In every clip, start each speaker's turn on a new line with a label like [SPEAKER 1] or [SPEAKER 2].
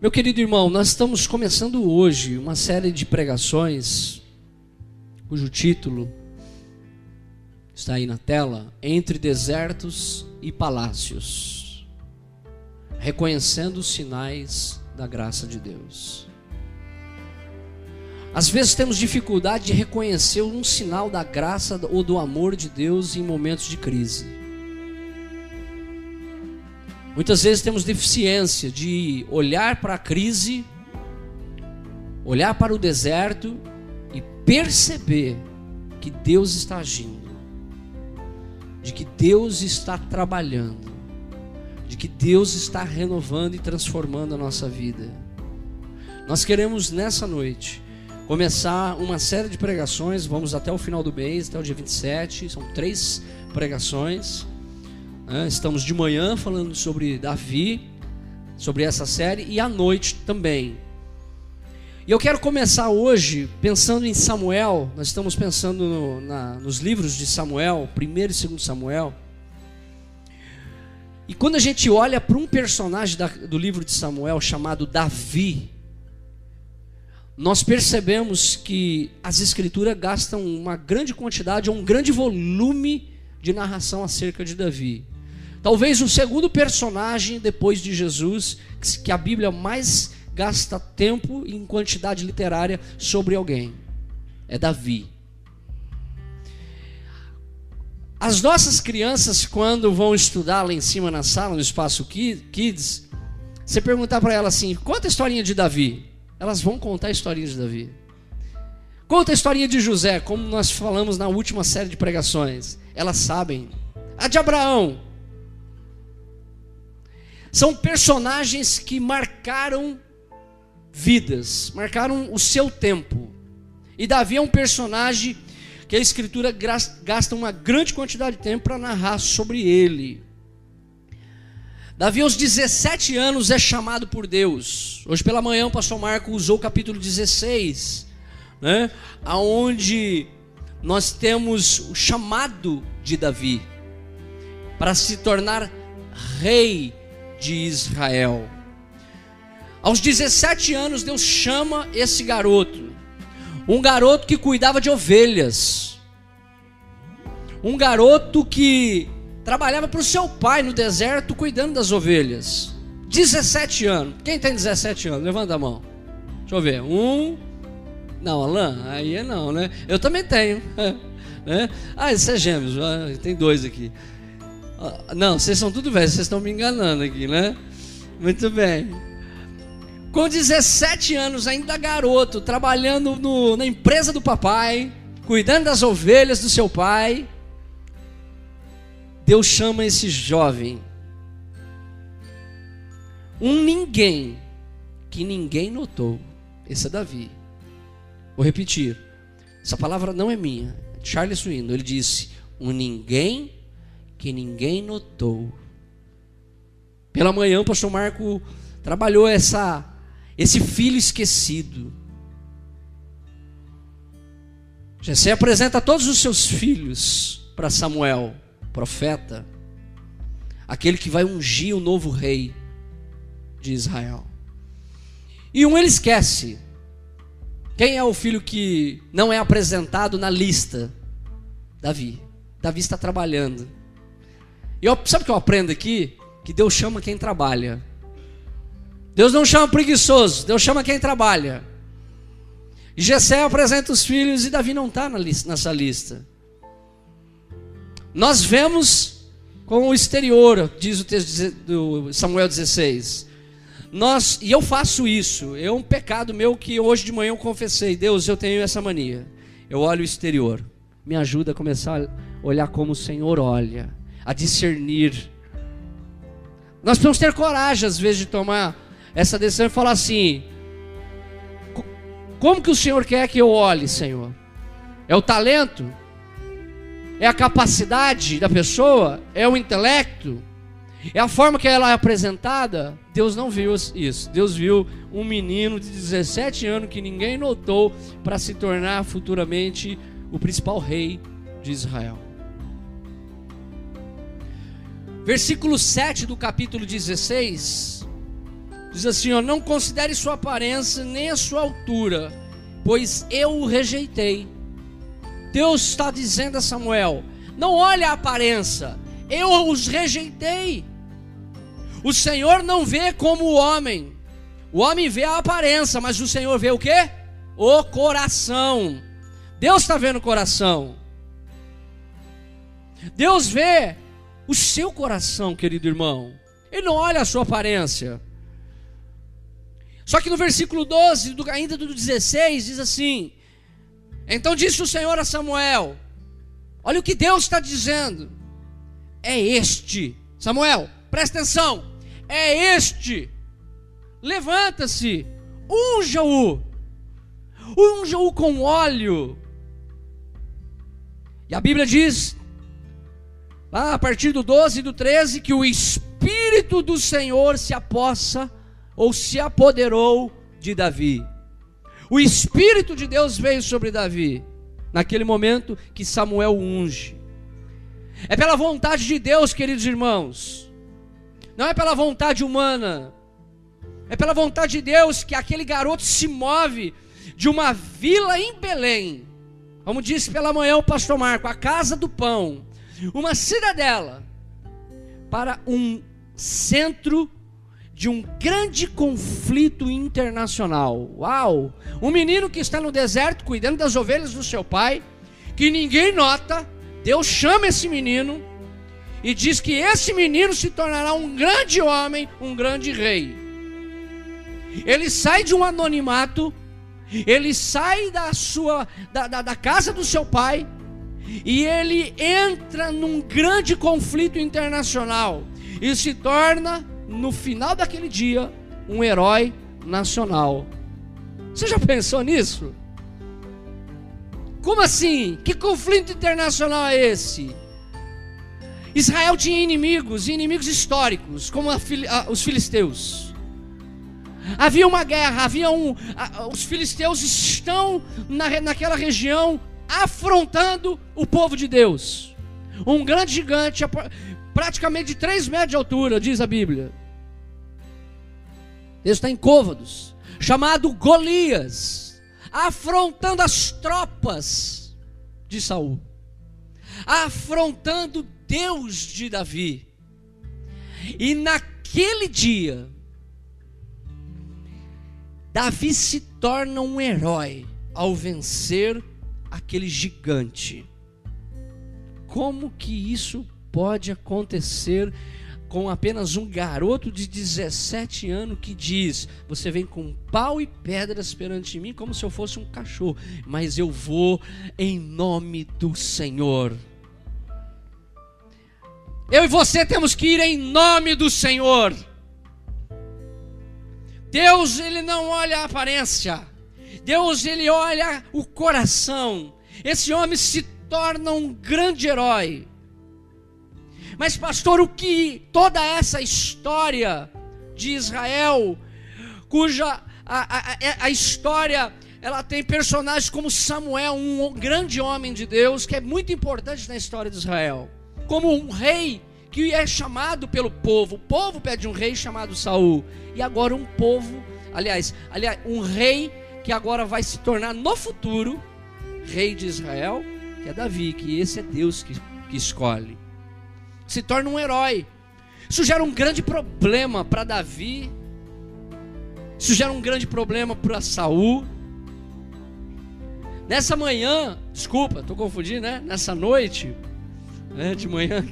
[SPEAKER 1] Meu querido irmão, nós estamos começando hoje uma série de pregações cujo título está aí na tela: Entre Desertos e Palácios Reconhecendo os sinais da graça de Deus. Às vezes temos dificuldade de reconhecer um sinal da graça ou do amor de Deus em momentos de crise. Muitas vezes temos deficiência de olhar para a crise, olhar para o deserto e perceber que Deus está agindo, de que Deus está trabalhando, de que Deus está renovando e transformando a nossa vida. Nós queremos nessa noite começar uma série de pregações, vamos até o final do mês, até o dia 27, são três pregações. Estamos de manhã falando sobre Davi, sobre essa série, e à noite também. E eu quero começar hoje pensando em Samuel. Nós estamos pensando no, na, nos livros de Samuel, primeiro e segundo Samuel. E quando a gente olha para um personagem da, do livro de Samuel chamado Davi, nós percebemos que as escrituras gastam uma grande quantidade, um grande volume de narração acerca de Davi. Talvez o segundo personagem depois de Jesus que a Bíblia mais gasta tempo em quantidade literária sobre alguém é Davi. As nossas crianças, quando vão estudar lá em cima na sala, no espaço Kids, você perguntar para elas assim: conta a historinha de Davi. Elas vão contar a historinha de Davi. Conta a historinha de José, como nós falamos na última série de pregações. Elas sabem. A de Abraão, são personagens que marcaram vidas, marcaram o seu tempo. E Davi é um personagem que a escritura gasta uma grande quantidade de tempo para narrar sobre ele. Davi, aos 17 anos, é chamado por Deus. Hoje pela manhã, o pastor Marco usou o capítulo 16, né? onde nós temos o chamado de Davi para se tornar rei de Israel. Aos 17 anos, Deus chama esse garoto, um garoto que cuidava de ovelhas, um garoto que trabalhava para o seu pai no deserto cuidando das ovelhas. 17 anos. Quem tem 17 anos? Levanta a mão. Deixa eu ver. Um. Não, Alain, aí é não, né? Eu também tenho. né? Ah, isso é gêmeos. Ah, tem dois aqui. Ah, não, vocês são tudo velhos, vocês estão me enganando aqui, né? Muito bem. Com 17 anos, ainda garoto, trabalhando no, na empresa do papai, cuidando das ovelhas do seu pai, Deus chama esse jovem, um ninguém, que ninguém notou. Esse é Davi. Vou repetir. Essa palavra não é minha. Charles Swindon, ele disse: um ninguém que ninguém notou. Pela manhã o pastor Marco trabalhou essa esse filho esquecido. Jessé apresenta todos os seus filhos para Samuel, profeta, aquele que vai ungir o novo rei de Israel. E um ele esquece. Quem é o filho que não é apresentado na lista? Davi. Davi está trabalhando. E eu, sabe o que eu aprendo aqui? Que Deus chama quem trabalha. Deus não chama preguiçoso, Deus chama quem trabalha. E Jessé apresenta os filhos e Davi não está nessa lista. Nós vemos com o exterior, diz o texto do Samuel 16. Nós, e eu faço isso, é um pecado meu que hoje de manhã eu confessei. Deus, eu tenho essa mania. Eu olho o exterior. Me ajuda a começar a olhar como o Senhor olha a discernir. Nós precisamos ter coragem, às vezes, de tomar essa decisão e falar assim: como que o Senhor quer que eu olhe, Senhor? É o talento? É a capacidade da pessoa? É o intelecto? É a forma que ela é apresentada? Deus não viu isso. Deus viu um menino de 17 anos que ninguém notou para se tornar futuramente o principal rei de Israel. Versículo 7 do capítulo 16 Diz assim: ó, não considere sua aparência nem a sua altura, pois eu o rejeitei. Deus está dizendo a Samuel: não olhe a aparência, eu os rejeitei. O Senhor não vê como o homem, o homem vê a aparência, mas o Senhor vê o que? O coração. Deus está vendo o coração. Deus vê o seu coração, querido irmão. Ele não olha a sua aparência. Só que no versículo 12, do, ainda do 16, diz assim: Então disse o Senhor a Samuel: Olha o que Deus está dizendo. É este, Samuel, presta atenção. É este. Levanta-se, unja-o, unja-o com óleo. E a Bíblia diz, a partir do 12 e do 13, que o Espírito do Senhor se apossa ou se apoderou de Davi. O Espírito de Deus veio sobre Davi, naquele momento que Samuel unge. É pela vontade de Deus, queridos irmãos, não é pela vontade humana, é pela vontade de Deus que aquele garoto se move de uma vila em Belém, como disse pela manhã o pastor Marco, a casa do pão, uma cidadela, para um centro de um grande conflito internacional. Uau! Um menino que está no deserto cuidando das ovelhas do seu pai, que ninguém nota, Deus chama esse menino e diz que esse menino se tornará um grande homem, um grande rei. Ele sai de um anonimato, ele sai da sua da, da, da casa do seu pai e ele entra num grande conflito internacional e se torna no final daquele dia, um herói nacional. Você já pensou nisso? Como assim? Que conflito internacional é esse? Israel tinha inimigos, inimigos históricos, como a, a, os filisteus. Havia uma guerra, havia um. A, os filisteus estão na, naquela região afrontando o povo de Deus. Um grande gigante, praticamente de 3 metros de altura, diz a Bíblia. Ele está em côvados, chamado Golias, afrontando as tropas de Saul, afrontando Deus de Davi. E naquele dia, Davi se torna um herói ao vencer aquele gigante. Como que isso pode acontecer com apenas um garoto de 17 anos que diz: Você vem com pau e pedras perante mim, como se eu fosse um cachorro, mas eu vou em nome do Senhor. Eu e você temos que ir em nome do Senhor. Deus, ele não olha a aparência. Deus, ele olha o coração. Esse homem se torna um grande herói. Mas, pastor, o que toda essa história de Israel, cuja a, a, a história ela tem personagens como Samuel, um grande homem de Deus, que é muito importante na história de Israel, como um rei que é chamado pelo povo. O povo pede um rei chamado Saul, e agora um povo, aliás, aliás, um rei que agora vai se tornar no futuro rei de Israel, que é Davi, que esse é Deus que, que escolhe se torna um herói. Isso gera um grande problema para Davi. Isso gera um grande problema para Saul. Nessa manhã, desculpa, estou confundindo, né? Nessa noite, né, de manhã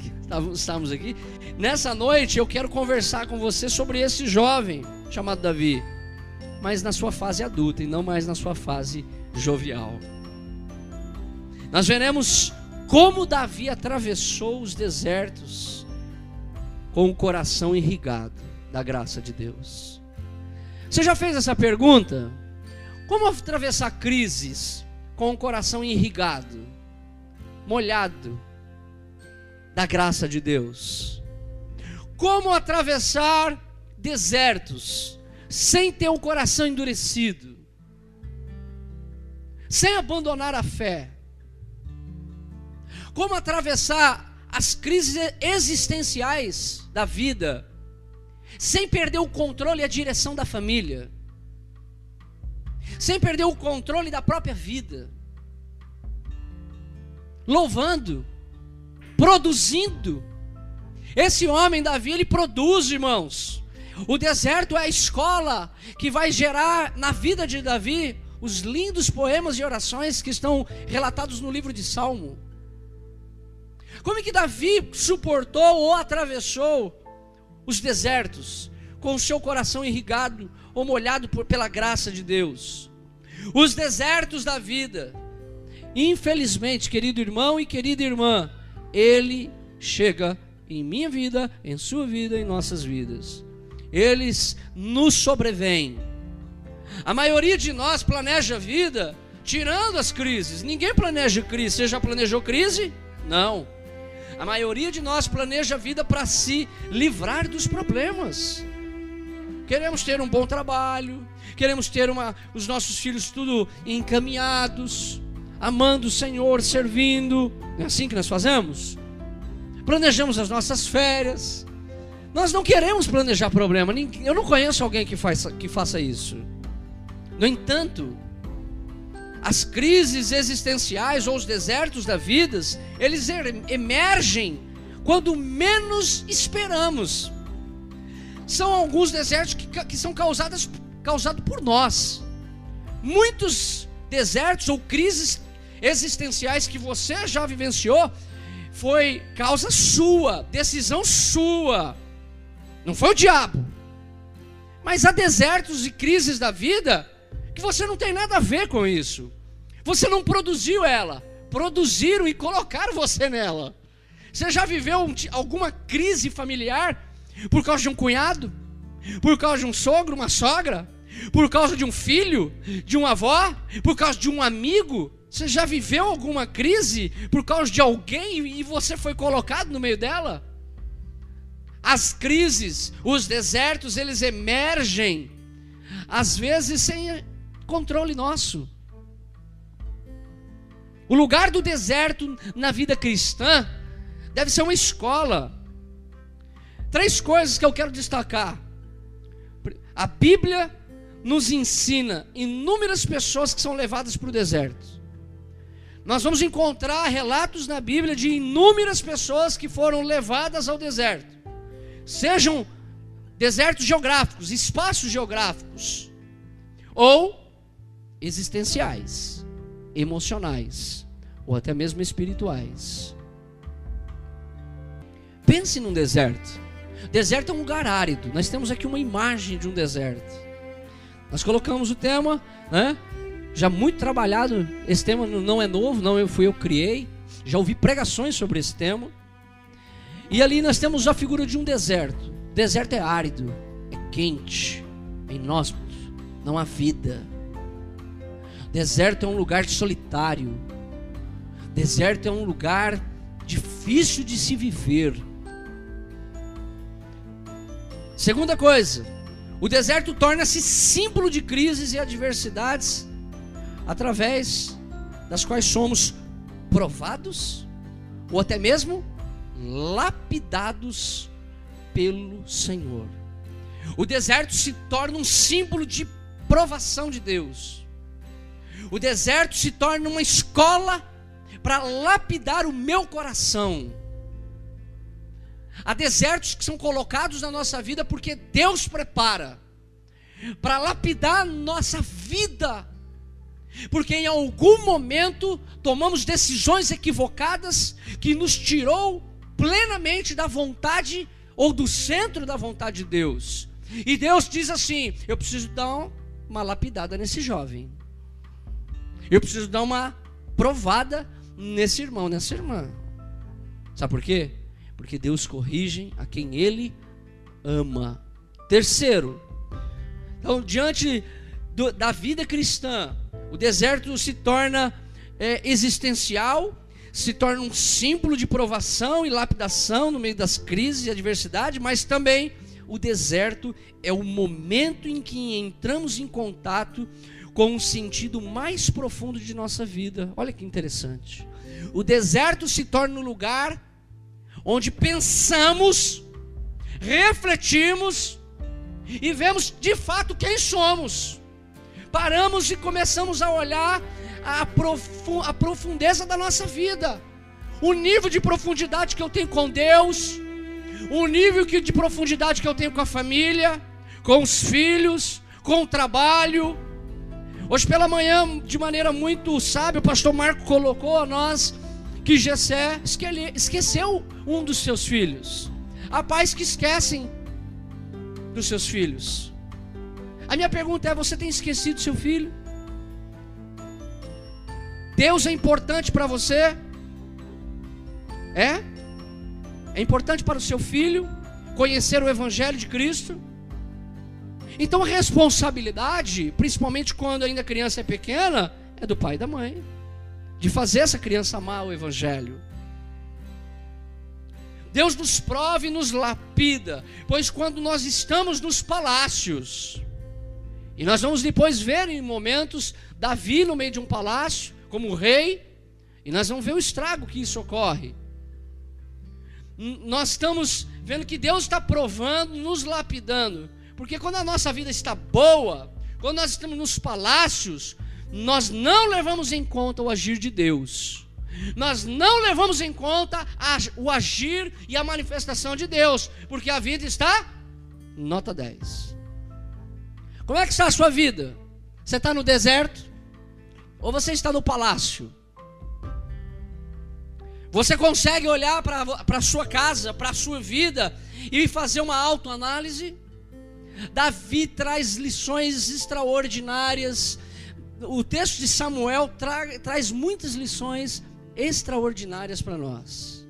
[SPEAKER 1] estávamos aqui. Nessa noite eu quero conversar com você sobre esse jovem chamado Davi, mas na sua fase adulta e não mais na sua fase jovial. Nós veremos como Davi atravessou os desertos com o coração irrigado da graça de Deus. Você já fez essa pergunta? Como atravessar crises com o coração irrigado, molhado da graça de Deus? Como atravessar desertos sem ter o coração endurecido, sem abandonar a fé? como atravessar as crises existenciais da vida sem perder o controle e a direção da família, sem perder o controle da própria vida, louvando, produzindo. Esse homem, Davi, ele produz, irmãos. O deserto é a escola que vai gerar na vida de Davi os lindos poemas e orações que estão relatados no livro de Salmo. Como é que Davi suportou ou atravessou os desertos com o seu coração irrigado ou molhado por, pela graça de Deus? Os desertos da vida. Infelizmente, querido irmão e querida irmã, ele chega em minha vida, em sua vida, em nossas vidas. Eles nos sobrevêm. A maioria de nós planeja a vida tirando as crises. Ninguém planeja crise. Você já planejou crise? Não. A maioria de nós planeja a vida para se livrar dos problemas. Queremos ter um bom trabalho, queremos ter uma, os nossos filhos tudo encaminhados, amando o Senhor, servindo. É assim que nós fazemos? Planejamos as nossas férias. Nós não queremos planejar problema. Eu não conheço alguém que, faz, que faça isso. No entanto, as crises existenciais ou os desertos da vida, eles emergem quando menos esperamos. São alguns desertos que, que são causados por nós. Muitos desertos ou crises existenciais que você já vivenciou foi causa sua, decisão sua. Não foi o diabo. Mas há desertos e crises da vida que você não tem nada a ver com isso. Você não produziu ela, produziram e colocaram você nela. Você já viveu um, alguma crise familiar por causa de um cunhado? Por causa de um sogro, uma sogra? Por causa de um filho? De uma avó? Por causa de um amigo? Você já viveu alguma crise por causa de alguém e você foi colocado no meio dela? As crises, os desertos, eles emergem, às vezes sem controle nosso. O lugar do deserto na vida cristã deve ser uma escola. Três coisas que eu quero destacar. A Bíblia nos ensina inúmeras pessoas que são levadas para o deserto. Nós vamos encontrar relatos na Bíblia de inúmeras pessoas que foram levadas ao deserto. Sejam desertos geográficos, espaços geográficos, ou existenciais, emocionais ou até mesmo espirituais. Pense num deserto. Deserto é um lugar árido. Nós temos aqui uma imagem de um deserto. Nós colocamos o tema, né? Já muito trabalhado. Esse tema não é novo, não eu fui eu criei. Já ouvi pregações sobre esse tema. E ali nós temos a figura de um deserto. Deserto é árido, é quente, é inóspito, não há vida. Deserto é um lugar solitário. Deserto é um lugar difícil de se viver. Segunda coisa, o deserto torna-se símbolo de crises e adversidades através das quais somos provados ou até mesmo lapidados pelo Senhor. O deserto se torna um símbolo de provação de Deus. O deserto se torna uma escola para lapidar o meu coração. Há desertos que são colocados na nossa vida porque Deus prepara para lapidar nossa vida. Porque em algum momento tomamos decisões equivocadas que nos tirou plenamente da vontade ou do centro da vontade de Deus. E Deus diz assim: eu preciso dar uma lapidada nesse jovem. Eu preciso dar uma provada nesse irmão, nessa irmã. Sabe por quê? Porque Deus corrige a quem Ele ama. Terceiro, então, diante do, da vida cristã, o deserto se torna é, existencial, se torna um símbolo de provação e lapidação no meio das crises e adversidade, mas também o deserto é o momento em que entramos em contato com um sentido mais profundo de nossa vida. Olha que interessante. O deserto se torna um lugar onde pensamos, refletimos e vemos de fato quem somos. Paramos e começamos a olhar a, profu a profundeza da nossa vida, o nível de profundidade que eu tenho com Deus, o nível que, de profundidade que eu tenho com a família, com os filhos, com o trabalho. Hoje pela manhã, de maneira muito sábia, o pastor Marco colocou a nós que Jessé esqueceu um dos seus filhos. Há pais que esquecem dos seus filhos. A minha pergunta é: você tem esquecido seu filho? Deus é importante para você? É? É importante para o seu filho conhecer o Evangelho de Cristo? Então a responsabilidade, principalmente quando ainda a criança é pequena, é do pai e da mãe, de fazer essa criança amar o Evangelho. Deus nos prove e nos lapida, pois quando nós estamos nos palácios, e nós vamos depois ver em momentos Davi no meio de um palácio, como rei, e nós vamos ver o estrago que isso ocorre. Nós estamos vendo que Deus está provando, nos lapidando, porque quando a nossa vida está boa, quando nós estamos nos palácios, nós não levamos em conta o agir de Deus. Nós não levamos em conta o agir e a manifestação de Deus, porque a vida está nota 10. Como é que está a sua vida? Você está no deserto? Ou você está no palácio? Você consegue olhar para a sua casa, para a sua vida e fazer uma autoanálise? Davi traz lições extraordinárias. O texto de Samuel tra traz muitas lições extraordinárias para nós.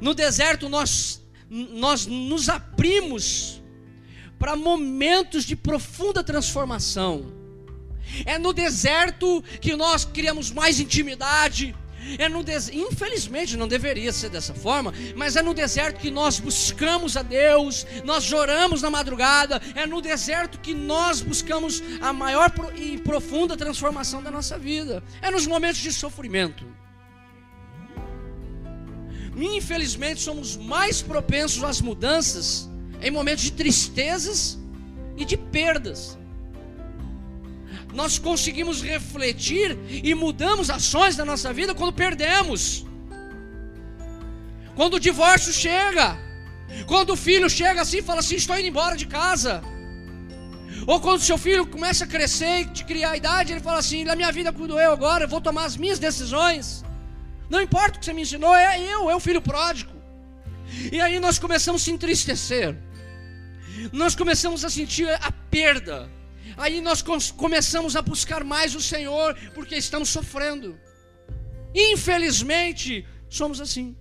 [SPEAKER 1] No deserto nós nós nos abrimos para momentos de profunda transformação. É no deserto que nós criamos mais intimidade, é no des... Infelizmente não deveria ser dessa forma, mas é no deserto que nós buscamos a Deus, nós choramos na madrugada, é no deserto que nós buscamos a maior e profunda transformação da nossa vida. É nos momentos de sofrimento. Infelizmente somos mais propensos às mudanças em momentos de tristezas e de perdas nós conseguimos refletir e mudamos ações da nossa vida quando perdemos. Quando o divórcio chega, quando o filho chega assim e fala assim: estou indo embora de casa. Ou quando seu filho começa a crescer e te criar a idade, ele fala assim: na minha vida cuido eu agora, eu vou tomar as minhas decisões. Não importa o que você me ensinou, é eu, é o filho pródigo. E aí nós começamos a se entristecer. Nós começamos a sentir a perda Aí nós começamos a buscar mais o Senhor, porque estamos sofrendo. Infelizmente, somos assim.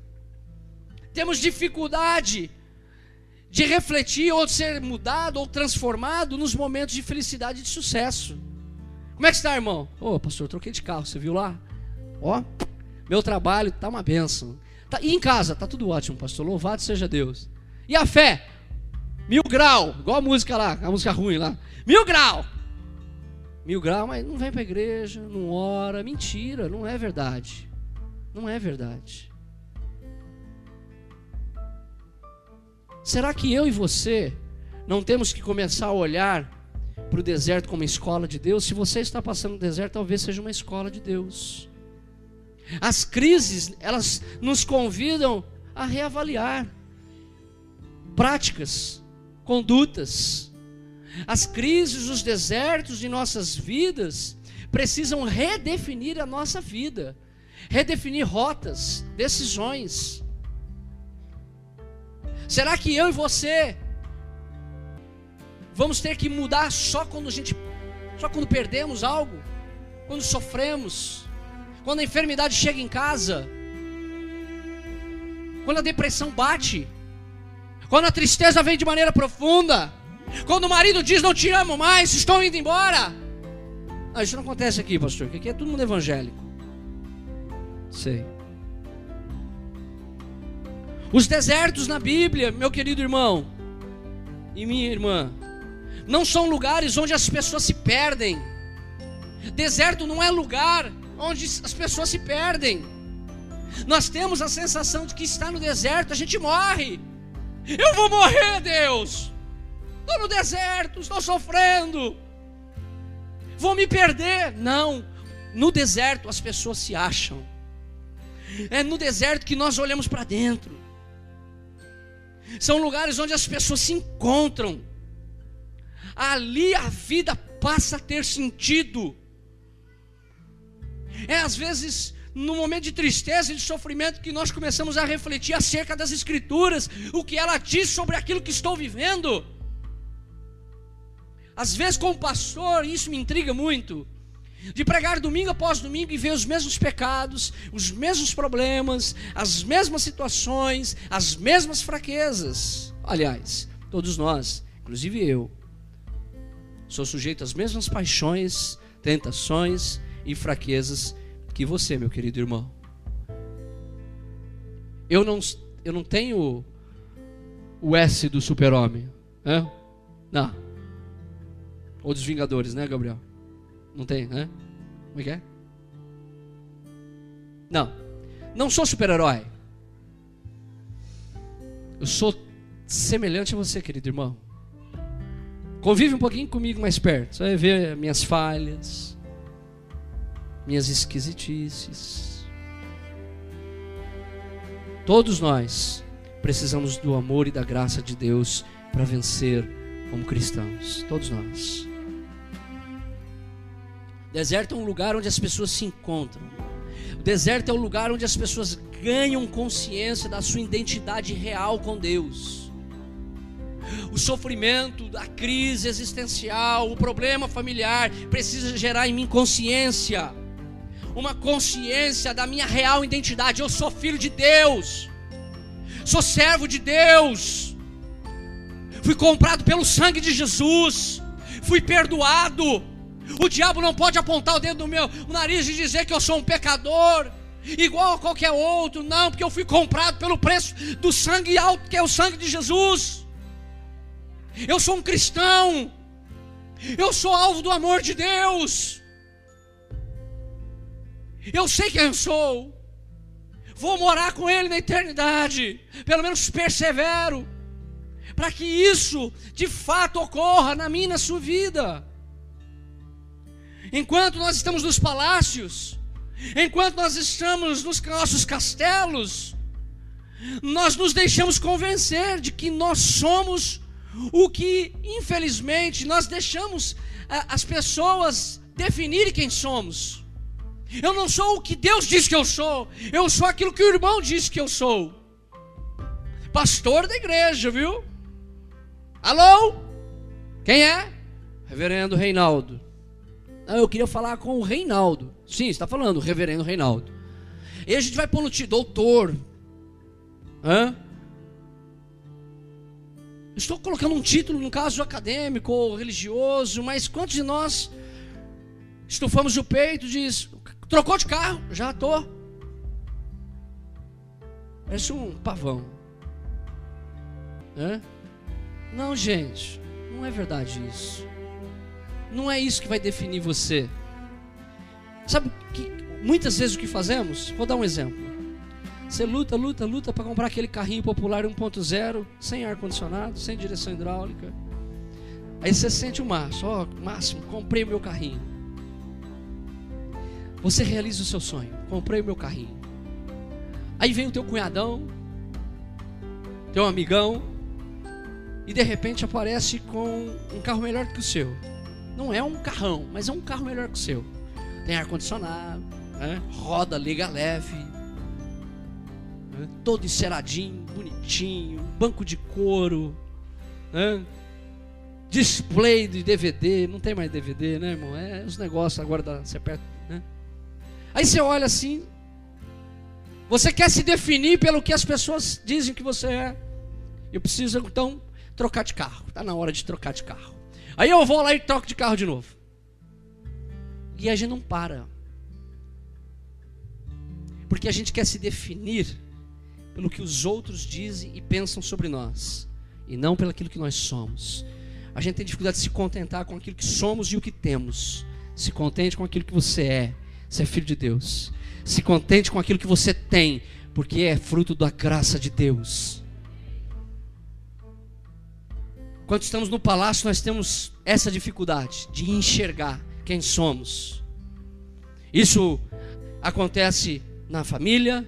[SPEAKER 1] Temos dificuldade de refletir ou de ser mudado ou transformado nos momentos de felicidade e de sucesso. Como é que está, irmão? Ô, oh, pastor, troquei de carro, você viu lá? Ó, meu trabalho tá uma benção. Tá, e em casa, tá tudo ótimo, pastor. Louvado seja Deus. E a fé? Mil grau, igual a música lá, a música ruim lá. Mil grau. Mil grau, mas não vem para a igreja, não ora. Mentira, não é verdade. Não é verdade. Será que eu e você não temos que começar a olhar para o deserto como escola de Deus? Se você está passando no deserto, talvez seja uma escola de Deus. As crises, elas nos convidam a reavaliar práticas, condutas. As crises, os desertos de nossas vidas precisam redefinir a nossa vida, redefinir rotas, decisões. Será que eu e você vamos ter que mudar só quando a gente só quando perdemos algo, quando sofremos, quando a enfermidade chega em casa, quando a depressão bate? Quando a tristeza vem de maneira profunda. Quando o marido diz não te amo mais, estou indo embora. Ah, isso não acontece aqui, pastor, porque aqui é todo mundo evangélico. Sei. Os desertos na Bíblia, meu querido irmão e minha irmã, não são lugares onde as pessoas se perdem. Deserto não é lugar onde as pessoas se perdem. Nós temos a sensação de que está no deserto, a gente morre. Eu vou morrer, Deus. Estou no deserto, estou sofrendo. Vou me perder. Não. No deserto as pessoas se acham. É no deserto que nós olhamos para dentro. São lugares onde as pessoas se encontram. Ali a vida passa a ter sentido. É às vezes no momento de tristeza e de sofrimento que nós começamos a refletir acerca das Escrituras, o que ela diz sobre aquilo que estou vivendo. Às vezes, como pastor, isso me intriga muito, de pregar domingo após domingo e ver os mesmos pecados, os mesmos problemas, as mesmas situações, as mesmas fraquezas. Aliás, todos nós, inclusive eu, sou sujeito às mesmas paixões, tentações e fraquezas que você, meu querido irmão. Eu não, eu não tenho o S do super-homem. Não. Ou dos Vingadores, né, Gabriel? Não tem, né? Como é que é? Não. Não sou super-herói. Eu sou semelhante a você, querido irmão. Convive um pouquinho comigo mais perto. Você vai ver minhas falhas, minhas esquisitices. Todos nós precisamos do amor e da graça de Deus para vencer como cristãos. Todos nós. O deserto é um lugar onde as pessoas se encontram. O deserto é um lugar onde as pessoas ganham consciência da sua identidade real com Deus. O sofrimento, a crise existencial, o problema familiar precisa gerar em mim consciência uma consciência da minha real identidade. Eu sou filho de Deus, sou servo de Deus, fui comprado pelo sangue de Jesus, fui perdoado. O diabo não pode apontar o dedo no meu nariz e dizer que eu sou um pecador, igual a qualquer outro, não, porque eu fui comprado pelo preço do sangue alto, que é o sangue de Jesus. Eu sou um cristão, eu sou alvo do amor de Deus. Eu sei quem eu sou. Vou morar com Ele na eternidade. Pelo menos persevero. Para que isso de fato ocorra na minha e na sua vida. Enquanto nós estamos nos palácios, enquanto nós estamos nos nossos castelos, nós nos deixamos convencer de que nós somos o que, infelizmente, nós deixamos as pessoas definirem quem somos. Eu não sou o que Deus diz que eu sou. Eu sou aquilo que o irmão diz que eu sou. Pastor da igreja, viu? Alô? Quem é? Reverendo Reinaldo. Eu queria falar com o Reinaldo. Sim, está falando, reverendo Reinaldo. E a gente vai pôr no título, doutor. Hã? Estou colocando um título, no caso acadêmico ou religioso, mas quantos de nós estufamos o peito e diz, Trocou de carro? Já tô. Parece um pavão. É? Não, gente, não é verdade isso. Não é isso que vai definir você. Sabe que muitas vezes o que fazemos? Vou dar um exemplo. Você luta, luta, luta para comprar aquele carrinho popular 1.0, sem ar condicionado, sem direção hidráulica. Aí você sente o máximo, ó, máximo, comprei meu carrinho. Você realiza o seu sonho. Comprei o meu carrinho. Aí vem o teu cunhadão, teu amigão, e de repente aparece com um carro melhor que o seu. Não é um carrão, mas é um carro melhor que o seu. Tem ar condicionado, né? roda liga leve, né? todo enceradinho, bonitinho, banco de couro, né? display de DVD, não tem mais DVD, né, irmão? É os negócios agora da, você aperta, né? Aí você olha assim, você quer se definir pelo que as pessoas dizem que você é. Eu preciso então trocar de carro. Está na hora de trocar de carro. Aí eu vou lá e troco de carro de novo. E a gente não para. Porque a gente quer se definir pelo que os outros dizem e pensam sobre nós, e não pelo que nós somos. A gente tem dificuldade de se contentar com aquilo que somos e o que temos. Se contente com aquilo que você é você é filho de Deus. Se contente com aquilo que você tem, porque é fruto da graça de Deus. Quando estamos no palácio, nós temos essa dificuldade de enxergar quem somos. Isso acontece na família,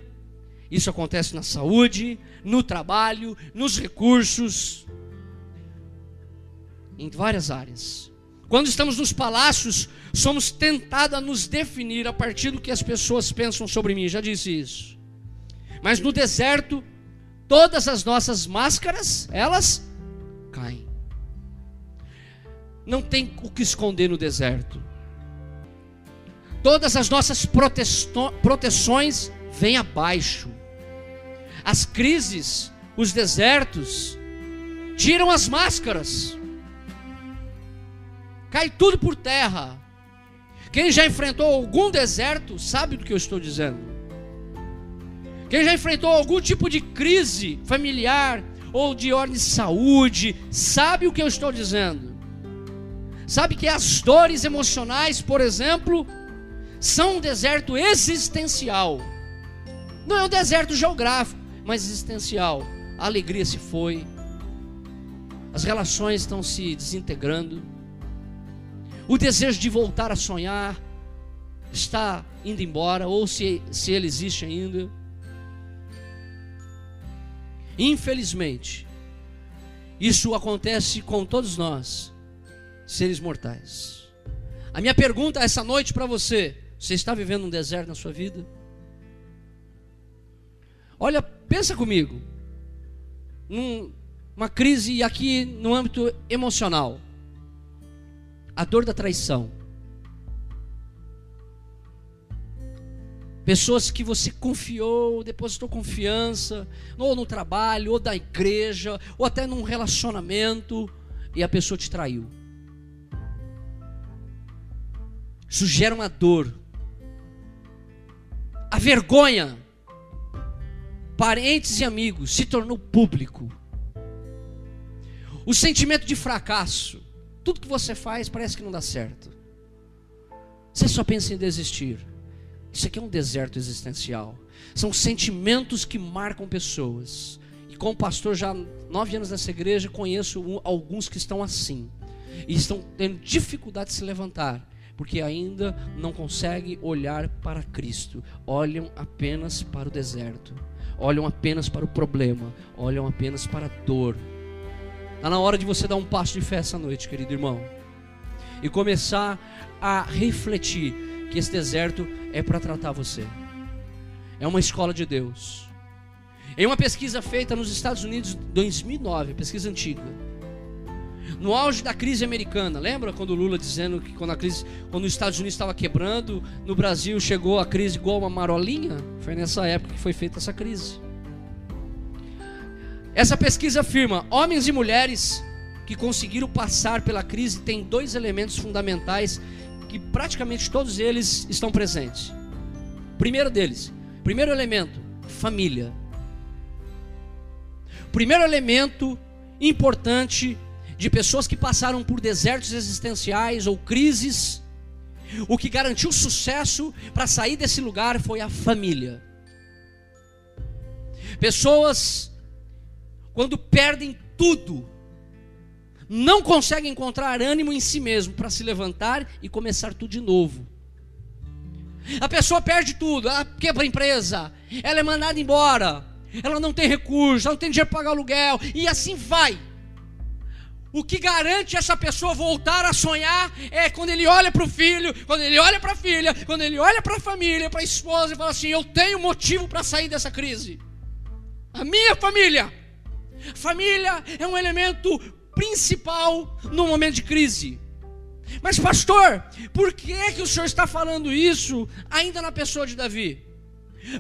[SPEAKER 1] isso acontece na saúde, no trabalho, nos recursos, em várias áreas. Quando estamos nos palácios, somos tentados a nos definir a partir do que as pessoas pensam sobre mim, já disse isso. Mas no deserto, todas as nossas máscaras, elas caem. Não tem o que esconder no deserto. Todas as nossas proteções vêm abaixo. As crises, os desertos, tiram as máscaras. Cai tudo por terra. Quem já enfrentou algum deserto sabe do que eu estou dizendo. Quem já enfrentou algum tipo de crise familiar ou de ordem de saúde, sabe o que eu estou dizendo. Sabe que as dores emocionais, por exemplo, são um deserto existencial. Não é um deserto geográfico, mas existencial. A alegria se foi, as relações estão se desintegrando, o desejo de voltar a sonhar está indo embora, ou se, se ele existe ainda. Infelizmente, isso acontece com todos nós, seres mortais. A minha pergunta essa noite para você: você está vivendo um deserto na sua vida? Olha, pensa comigo. Num, uma crise aqui no âmbito emocional. A dor da traição. Pessoas que você confiou, depositou confiança, ou no trabalho, ou da igreja, ou até num relacionamento, e a pessoa te traiu. Isso gera uma dor. A vergonha, parentes e amigos, se tornou público. O sentimento de fracasso, tudo que você faz parece que não dá certo. Você só pensa em desistir. Isso aqui é um deserto existencial. São sentimentos que marcam pessoas. E como pastor já nove anos nessa igreja, conheço alguns que estão assim. E estão tendo dificuldade de se levantar. Porque ainda não conseguem olhar para Cristo. Olham apenas para o deserto. Olham apenas para o problema. Olham apenas para a dor. Está na hora de você dar um passo de fé essa noite, querido irmão. E começar a refletir que esse deserto é para tratar você. É uma escola de Deus. Em uma pesquisa feita nos Estados Unidos em 2009, pesquisa antiga. No auge da crise americana, lembra quando o Lula dizendo que quando a crise, quando os Estados Unidos estava quebrando, no Brasil chegou a crise igual uma marolinha? Foi nessa época que foi feita essa crise. Essa pesquisa afirma: homens e mulheres que conseguiram passar pela crise têm dois elementos fundamentais que praticamente todos eles estão presentes. Primeiro deles, primeiro elemento, família. Primeiro elemento importante de pessoas que passaram por desertos existenciais ou crises, o que garantiu sucesso para sair desse lugar foi a família. Pessoas, quando perdem tudo, não consegue encontrar ânimo em si mesmo para se levantar e começar tudo de novo. A pessoa perde tudo, ela quebra a empresa, ela é mandada embora, ela não tem recurso, ela não tem dinheiro para pagar aluguel, e assim vai. O que garante essa pessoa voltar a sonhar é quando ele olha para o filho, quando ele olha para a filha, quando ele olha para a família, para a esposa e fala assim: Eu tenho motivo para sair dessa crise. A minha família. Família é um elemento principal no momento de crise. Mas, pastor, por que, que o senhor está falando isso ainda na pessoa de Davi?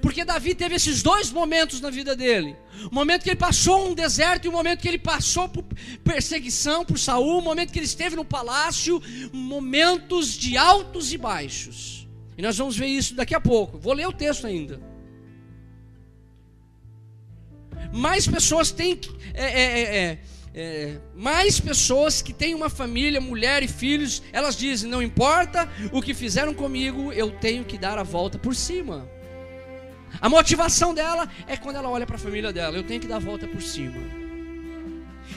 [SPEAKER 1] Porque Davi teve esses dois momentos na vida dele: o momento que ele passou um deserto e o momento que ele passou por perseguição por Saul, o momento que ele esteve no palácio, momentos de altos e baixos. E nós vamos ver isso daqui a pouco. Vou ler o texto ainda. Mais pessoas têm é, é, é, é é, mais pessoas que têm uma família, mulher e filhos, elas dizem: não importa o que fizeram comigo, eu tenho que dar a volta por cima. A motivação dela é quando ela olha para a família dela: eu tenho que dar a volta por cima.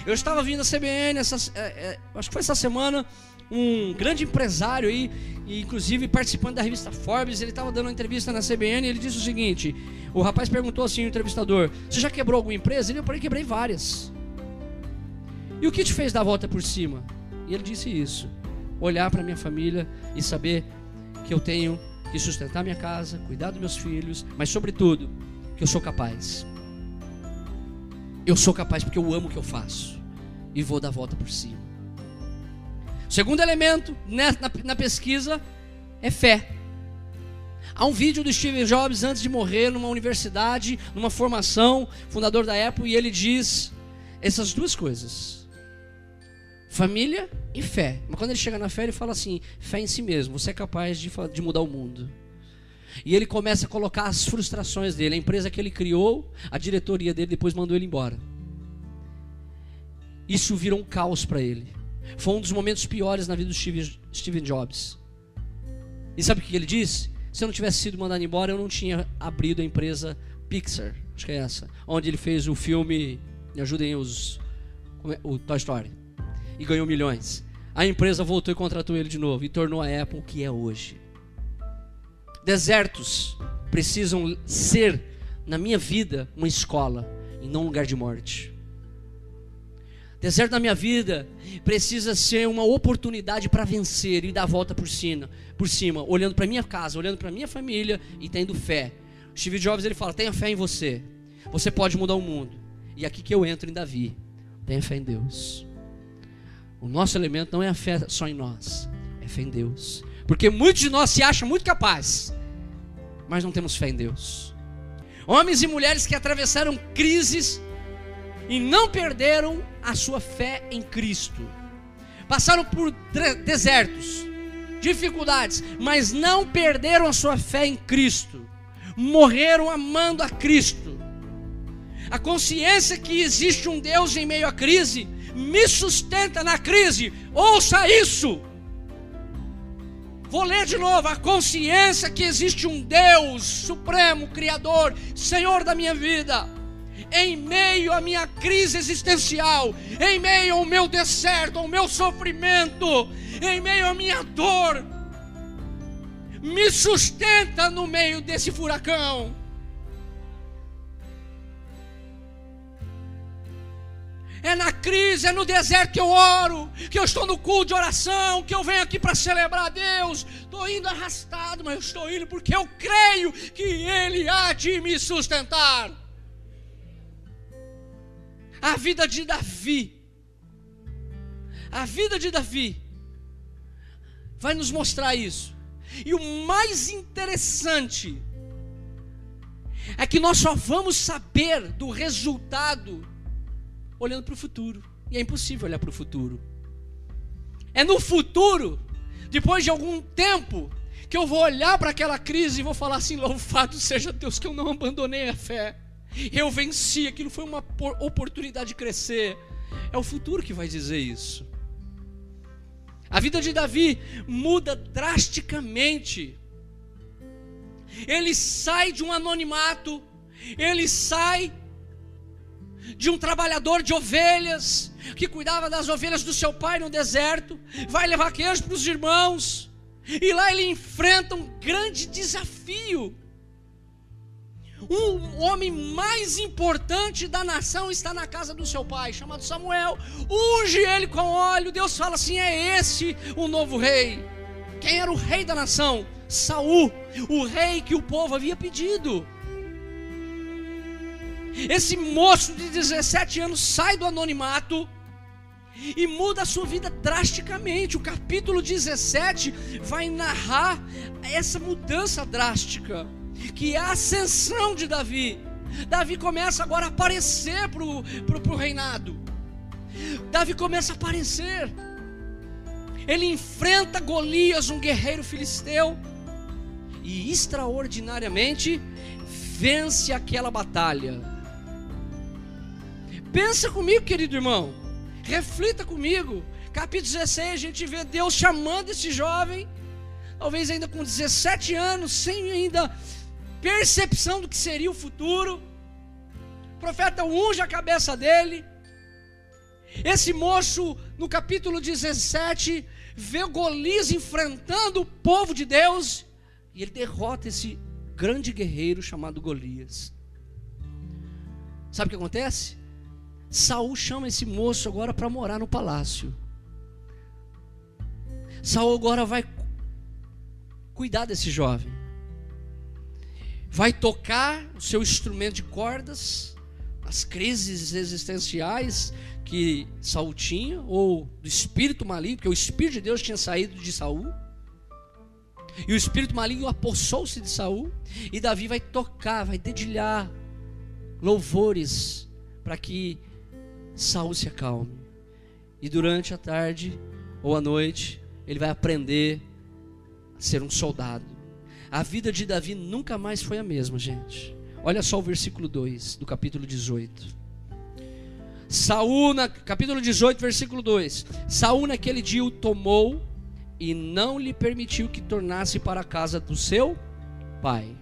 [SPEAKER 1] Eu estava vindo a CBN, essa, é, acho que foi essa semana, um grande empresário aí, inclusive participando da revista Forbes, ele estava dando uma entrevista na CBN e ele disse o seguinte: o rapaz perguntou assim, o entrevistador, você já quebrou alguma empresa? Ele, eu falei, quebrei várias. E o que te fez dar a volta por cima? E ele disse isso: olhar para minha família e saber que eu tenho que sustentar minha casa, cuidar dos meus filhos, mas sobretudo, que eu sou capaz. Eu sou capaz porque eu amo o que eu faço e vou dar a volta por cima. Segundo elemento né, na, na pesquisa é fé. Há um vídeo do Steve Jobs antes de morrer numa universidade, numa formação, fundador da Apple, e ele diz essas duas coisas: família e fé. Mas quando ele chega na fé, ele fala assim: fé em si mesmo, você é capaz de, de mudar o mundo. E ele começa a colocar as frustrações dele. A empresa que ele criou, a diretoria dele depois mandou ele embora. Isso virou um caos para ele. Foi um dos momentos piores na vida do Steve, Steve Jobs. E sabe o que ele disse? Se eu não tivesse sido mandado embora, eu não tinha abrido a empresa Pixar, acho que é essa, onde ele fez o filme, me ajudem os, é, o Toy Story, e ganhou milhões. A empresa voltou e contratou ele de novo e tornou a Apple o que é hoje. Desertos precisam ser, na minha vida, uma escola e não um lugar de morte. Deserto na minha vida precisa ser uma oportunidade para vencer e dar a volta por cima, por cima olhando para minha casa, olhando para minha família e tendo fé. Steve Jobs ele fala: tenha fé em você. Você pode mudar o mundo. E aqui que eu entro em Davi. Tenha fé em Deus. O nosso elemento não é a fé só em nós, é fé em Deus. Porque muitos de nós se acham muito capazes, mas não temos fé em Deus. Homens e mulheres que atravessaram crises e não perderam a sua fé em Cristo. Passaram por desertos, dificuldades, mas não perderam a sua fé em Cristo. Morreram amando a Cristo. A consciência que existe um Deus em meio à crise me sustenta na crise. Ouça isso. Vou ler de novo: a consciência que existe um Deus supremo, Criador, Senhor da minha vida, em meio à minha crise existencial, em meio ao meu deserto, ao meu sofrimento, em meio à minha dor, me sustenta no meio desse furacão. é na crise, é no deserto que eu oro, que eu estou no culto de oração, que eu venho aqui para celebrar a Deus. Estou indo arrastado, mas eu estou indo porque eu creio que Ele há de me sustentar. A vida de Davi, a vida de Davi, vai nos mostrar isso. E o mais interessante é que nós só vamos saber do resultado olhando para o futuro. E é impossível olhar para o futuro. É no futuro, depois de algum tempo, que eu vou olhar para aquela crise e vou falar assim: louvado seja Deus que eu não abandonei a fé. Eu venci, aquilo foi uma oportunidade de crescer. É o futuro que vai dizer isso. A vida de Davi muda drasticamente. Ele sai de um anonimato, ele sai de um trabalhador de ovelhas, que cuidava das ovelhas do seu pai no deserto, vai levar queijo para os irmãos, e lá ele enfrenta um grande desafio. Um homem mais importante da nação está na casa do seu pai, chamado Samuel. Unge ele com óleo. Deus fala assim: é esse o novo rei. Quem era o rei da nação? Saul, o rei que o povo havia pedido. Esse moço de 17 anos sai do anonimato e muda a sua vida drasticamente. O capítulo 17 vai narrar essa mudança drástica, que é a ascensão de Davi. Davi começa agora a aparecer para o reinado. Davi começa a aparecer. Ele enfrenta Golias, um guerreiro filisteu, e extraordinariamente vence aquela batalha. Pensa comigo, querido irmão. Reflita comigo. Capítulo 16, a gente vê Deus chamando esse jovem, talvez ainda com 17 anos, sem ainda percepção do que seria o futuro. O profeta unge a cabeça dele. Esse moço, no capítulo 17, vê Golias enfrentando o povo de Deus e ele derrota esse grande guerreiro chamado Golias. Sabe o que acontece? Saul chama esse moço agora para morar no palácio. Saul agora vai cuidar desse jovem. Vai tocar o seu instrumento de cordas, as crises existenciais que Saul tinha, ou do espírito maligno, porque o espírito de Deus tinha saído de Saul. E o espírito maligno apossou-se de Saul, e Davi vai tocar, vai dedilhar louvores para que Saul se acalme. E durante a tarde ou a noite, ele vai aprender a ser um soldado. A vida de Davi nunca mais foi a mesma, gente. Olha só o versículo 2 do capítulo 18. Saul, na, capítulo 18, versículo 2: Saul naquele dia o tomou e não lhe permitiu que tornasse para a casa do seu pai.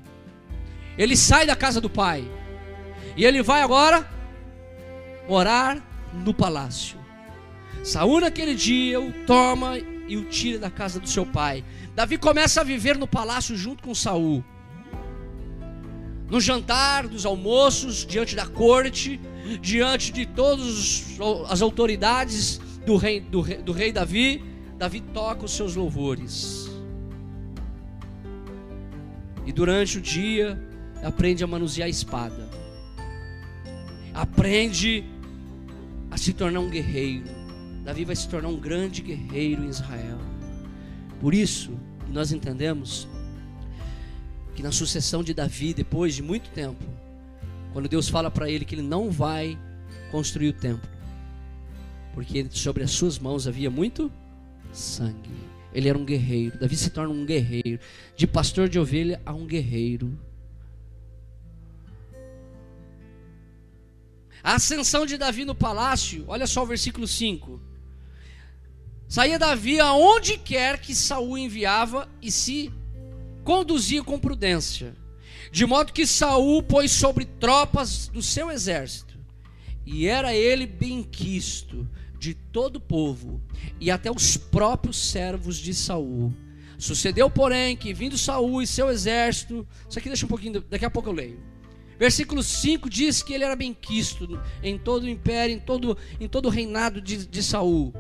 [SPEAKER 1] Ele sai da casa do pai e ele vai agora morar no palácio. Saul naquele dia o toma e o tira da casa do seu pai. Davi começa a viver no palácio junto com Saul. No jantar, nos almoços, diante da corte, diante de todas as autoridades do rei, do rei, do rei Davi, Davi toca os seus louvores. E durante o dia aprende a manusear a espada. Aprende a se tornar um guerreiro. Davi vai se tornar um grande guerreiro em Israel. Por isso, nós entendemos que na sucessão de Davi, depois de muito tempo, quando Deus fala para ele que ele não vai construir o templo, porque sobre as suas mãos havia muito sangue. Ele era um guerreiro. Davi se torna um guerreiro, de pastor de ovelha a um guerreiro. A ascensão de Davi no palácio, olha só o versículo 5. Saía Davi aonde quer que Saul enviava e se conduzia com prudência de modo que Saul pôs sobre tropas do seu exército, e era ele benquisto de todo o povo, e até os próprios servos de Saul. Sucedeu, porém, que vindo Saul e seu exército, isso aqui deixa um pouquinho, daqui a pouco eu leio. Versículo 5 diz que ele era benquisto em todo o império, em todo, em todo o reinado de, de Saul.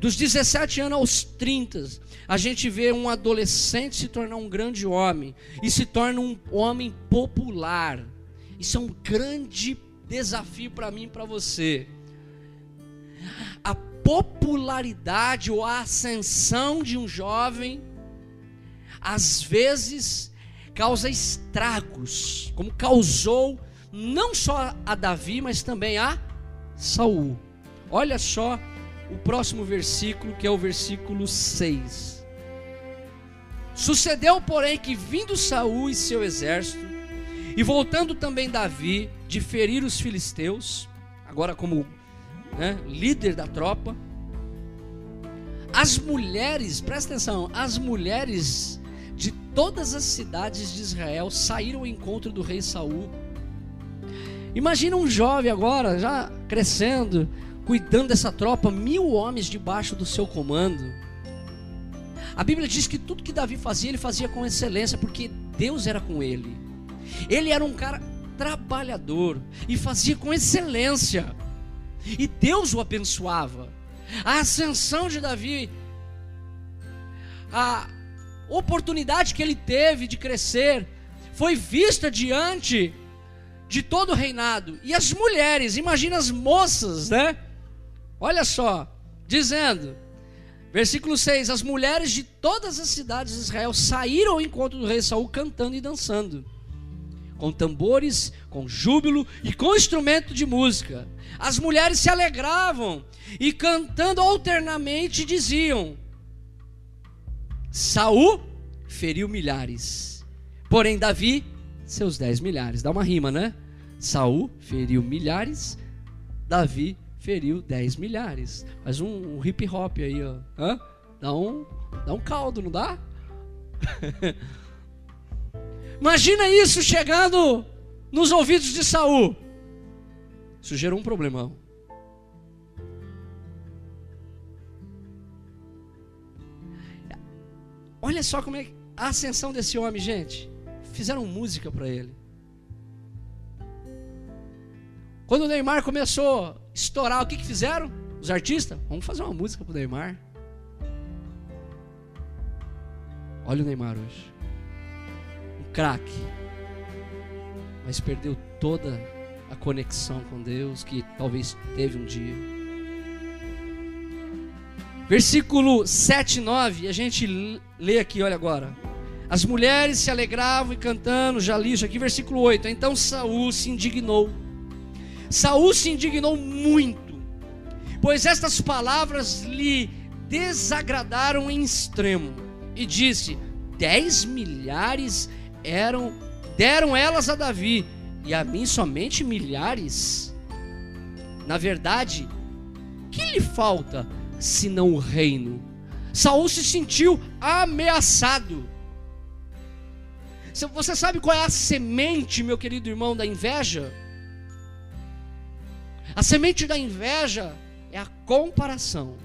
[SPEAKER 1] Dos 17 anos aos 30, a gente vê um adolescente se tornar um grande homem e se torna um homem popular. Isso é um grande desafio para mim e para você. A popularidade ou a ascensão de um jovem, às vezes, causa estragos, como causou não só a Davi, mas também a Saul. Olha só o próximo versículo, que é o versículo 6. Sucedeu, porém, que vindo Saul e seu exército, e voltando também Davi de ferir os filisteus, agora como né, líder da tropa, as mulheres, presta atenção, as mulheres de todas as cidades de Israel saíram ao encontro do rei Saul. Imagina um jovem agora, já crescendo, cuidando dessa tropa, mil homens debaixo do seu comando. A Bíblia diz que tudo que Davi fazia, ele fazia com excelência, porque Deus era com ele. Ele era um cara trabalhador e fazia com excelência. E Deus o abençoava. A ascensão de Davi, a oportunidade que ele teve de crescer, foi vista diante de todo o reinado. E as mulheres, imagina as moças, né? Olha só, dizendo, versículo 6: As mulheres de todas as cidades de Israel saíram ao encontro do rei Saul cantando e dançando, com tambores, com júbilo e com instrumento de música. As mulheres se alegravam e cantando alternamente diziam: Saul feriu milhares, porém Davi seus dez milhares. Dá uma rima, né? Saul feriu milhares, Davi feriu 10 milhares. Mas um, um hip hop aí, ó. Hã? Dá um, dá um caldo, não dá? Imagina isso chegando nos ouvidos de Saul. Isso gerou um problemão. Olha só como é a ascensão desse homem, gente. Fizeram música para ele. Quando o Neymar começou estourar, o que, que fizeram? Os artistas? Vamos fazer uma música para o Neymar. Olha o Neymar hoje. Um craque. Mas perdeu toda a conexão com Deus que talvez teve um dia. Versículo 7 e 9, a gente lê aqui, olha agora. As mulheres se alegravam e cantando, já li isso aqui, versículo 8. Então Saul se indignou. Saul se indignou muito, pois estas palavras lhe desagradaram em extremo, e disse: Dez milhares eram deram elas a Davi, e a mim somente milhares? Na verdade, que lhe falta senão o reino? Saul se sentiu ameaçado. Você sabe qual é a semente, meu querido irmão, da inveja? A semente da inveja é a comparação.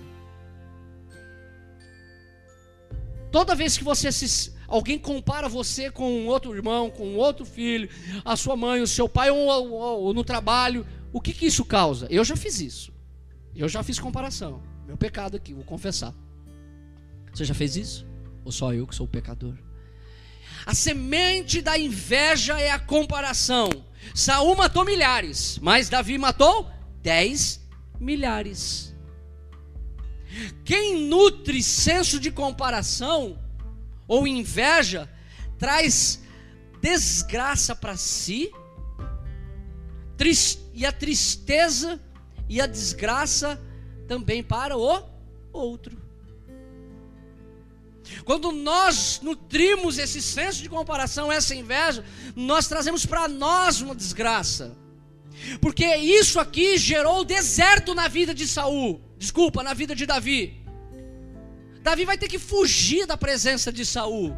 [SPEAKER 1] Toda vez que você se, alguém compara você com um outro irmão, com um outro filho, a sua mãe, o seu pai, ou, ou, ou no trabalho, o que, que isso causa? Eu já fiz isso. Eu já fiz comparação. Meu pecado aqui, vou confessar. Você já fez isso? Ou só eu que sou o pecador? A semente da inveja é a comparação. Saul matou milhares, mas Davi matou dez milhares. Quem nutre senso de comparação ou inveja traz desgraça para si, e a tristeza e a desgraça também para o outro. Quando nós nutrimos esse senso de comparação, essa inveja, nós trazemos para nós uma desgraça. Porque isso aqui gerou deserto na vida de Saul. Desculpa, na vida de Davi. Davi vai ter que fugir da presença de Saul.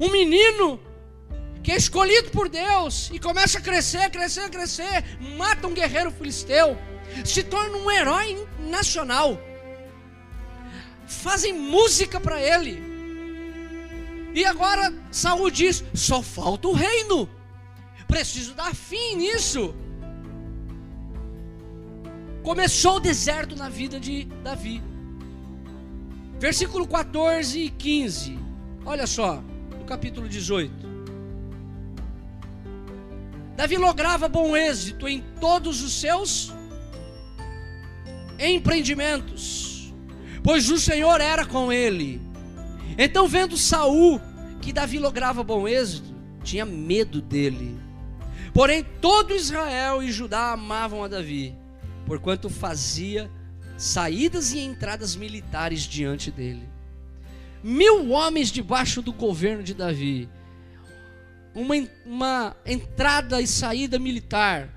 [SPEAKER 1] Um menino que é escolhido por Deus e começa a crescer, crescer, crescer, mata um guerreiro filisteu, se torna um herói nacional. Fazem música para ele. E agora Saul diz: só falta o reino. Preciso dar fim nisso. Começou o deserto na vida de Davi. Versículo 14 e 15. Olha só, no capítulo 18. Davi lograva bom êxito em todos os seus empreendimentos, pois o Senhor era com ele. Então, vendo Saul que Davi lograva bom êxito, tinha medo dele Porém, todo Israel e Judá amavam a Davi, porquanto fazia saídas e entradas militares diante dele. Mil homens debaixo do governo de Davi, uma, uma entrada e saída militar,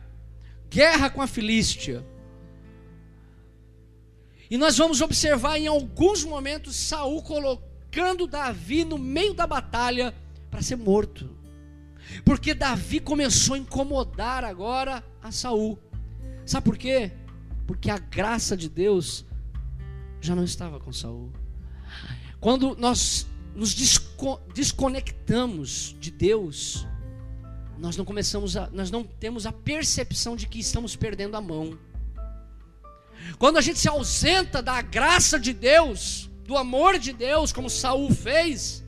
[SPEAKER 1] guerra com a Filístia. E nós vamos observar em alguns momentos Saul colocando Davi no meio da batalha para ser morto. Porque Davi começou a incomodar agora a Saul. Sabe por quê? Porque a graça de Deus já não estava com Saul. Quando nós nos desconectamos de Deus, nós não começamos a, nós não temos a percepção de que estamos perdendo a mão. Quando a gente se ausenta da graça de Deus, do amor de Deus, como Saul fez,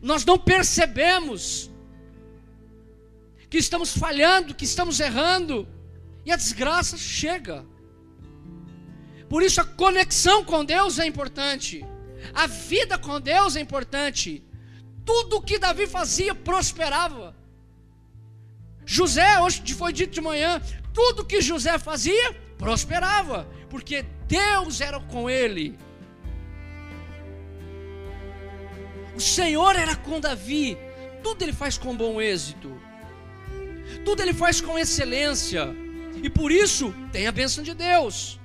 [SPEAKER 1] nós não percebemos que estamos falhando, que estamos errando, e a desgraça chega. Por isso a conexão com Deus é importante, a vida com Deus é importante. Tudo o que Davi fazia prosperava. José, hoje foi dito de manhã, tudo que José fazia prosperava, porque Deus era com ele. O Senhor era com Davi, tudo ele faz com bom êxito. Tudo ele faz com excelência, e por isso tem a bênção de Deus.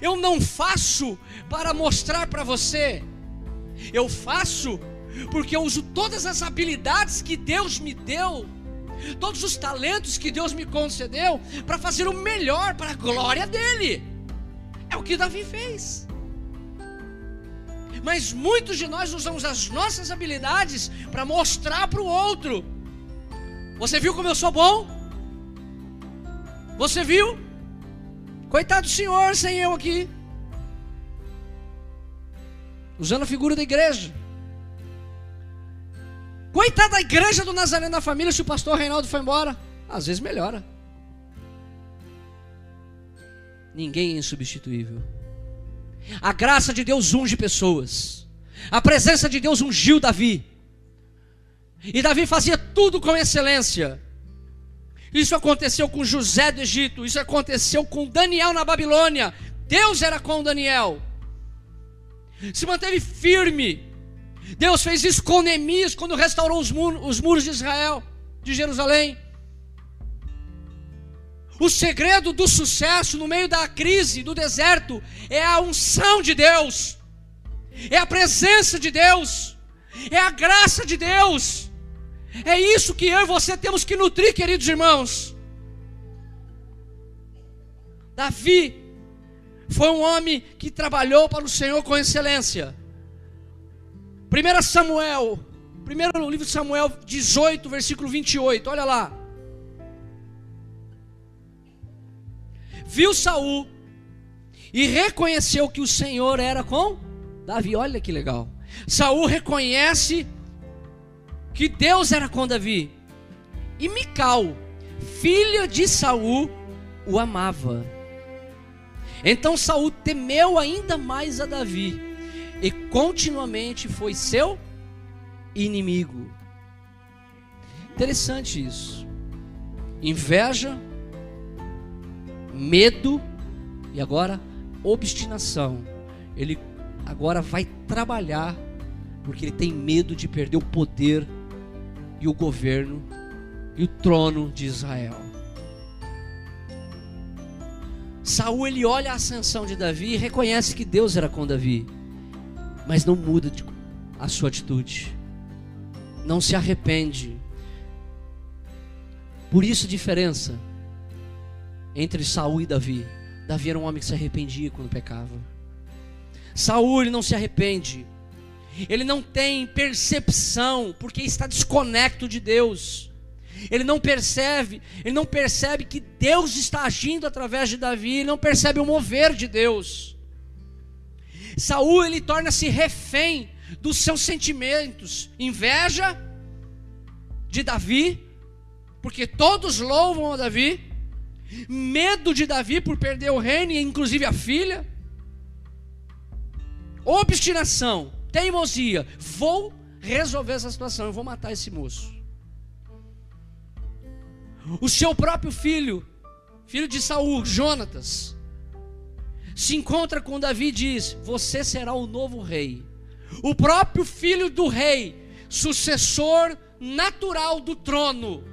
[SPEAKER 1] Eu não faço para mostrar para você, eu faço porque eu uso todas as habilidades que Deus me deu, todos os talentos que Deus me concedeu, para fazer o melhor para a glória dele. É o que Davi fez. Mas muitos de nós usamos as nossas habilidades para mostrar para o outro. Você viu como eu sou bom? Você viu? Coitado do senhor sem eu aqui. Usando a figura da igreja. Coitada da igreja do Nazaré da família se o pastor Reinaldo foi embora. Às vezes melhora. Ninguém é insubstituível. A graça de Deus unge pessoas. A presença de Deus ungiu Davi. E Davi fazia tudo com excelência. Isso aconteceu com José do Egito, isso aconteceu com Daniel na Babilônia. Deus era com Daniel. Se manteve firme. Deus fez isso com Neemias quando restaurou os, os muros de Israel, de Jerusalém. O segredo do sucesso no meio da crise, do deserto, é a unção de Deus, é a presença de Deus, é a graça de Deus. É isso que eu e você temos que nutrir, queridos irmãos. Davi foi um homem que trabalhou para o Senhor com excelência. 1 Samuel, primeiro livro de Samuel 18, versículo 28, olha lá. Viu Saul e reconheceu que o Senhor era com Davi. Olha que legal. Saul reconhece que Deus era com Davi. E Mical, filha de Saul, o amava. Então Saul temeu ainda mais a Davi e continuamente foi seu inimigo. Interessante isso. Inveja, medo e agora obstinação. Ele agora vai trabalhar porque ele tem medo de perder o poder e o governo e o trono de Israel. Saul ele olha a ascensão de Davi e reconhece que Deus era com Davi, mas não muda a sua atitude, não se arrepende. Por isso a diferença entre Saul e Davi. Davi era um homem que se arrependia quando pecava. Saul ele não se arrepende ele não tem percepção, porque está desconecto de Deus. Ele não percebe, ele não percebe que Deus está agindo através de Davi, ele não percebe o mover de Deus. Saul ele torna-se refém dos seus sentimentos, inveja de Davi, porque todos louvam a Davi, medo de Davi por perder o reino e inclusive a filha, obstinação, teimosia, vou resolver essa situação, eu vou matar esse moço. O seu próprio filho, filho de Saul, Jonatas, se encontra com Davi e diz: Você será o novo rei. O próprio filho do rei, sucessor natural do trono,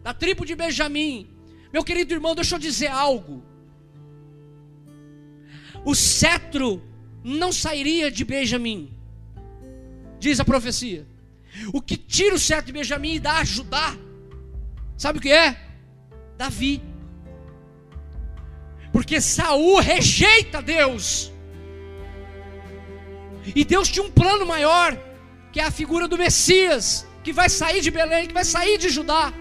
[SPEAKER 1] da tribo de Benjamim. Meu querido irmão, deixa eu dizer algo. O cetro não sairia de Benjamim, diz a profecia. O que tira o certo de Benjamim e dá a Judá, sabe o que é? Davi. Porque Saul rejeita Deus. E Deus tinha um plano maior, que é a figura do Messias, que vai sair de Belém, que vai sair de Judá,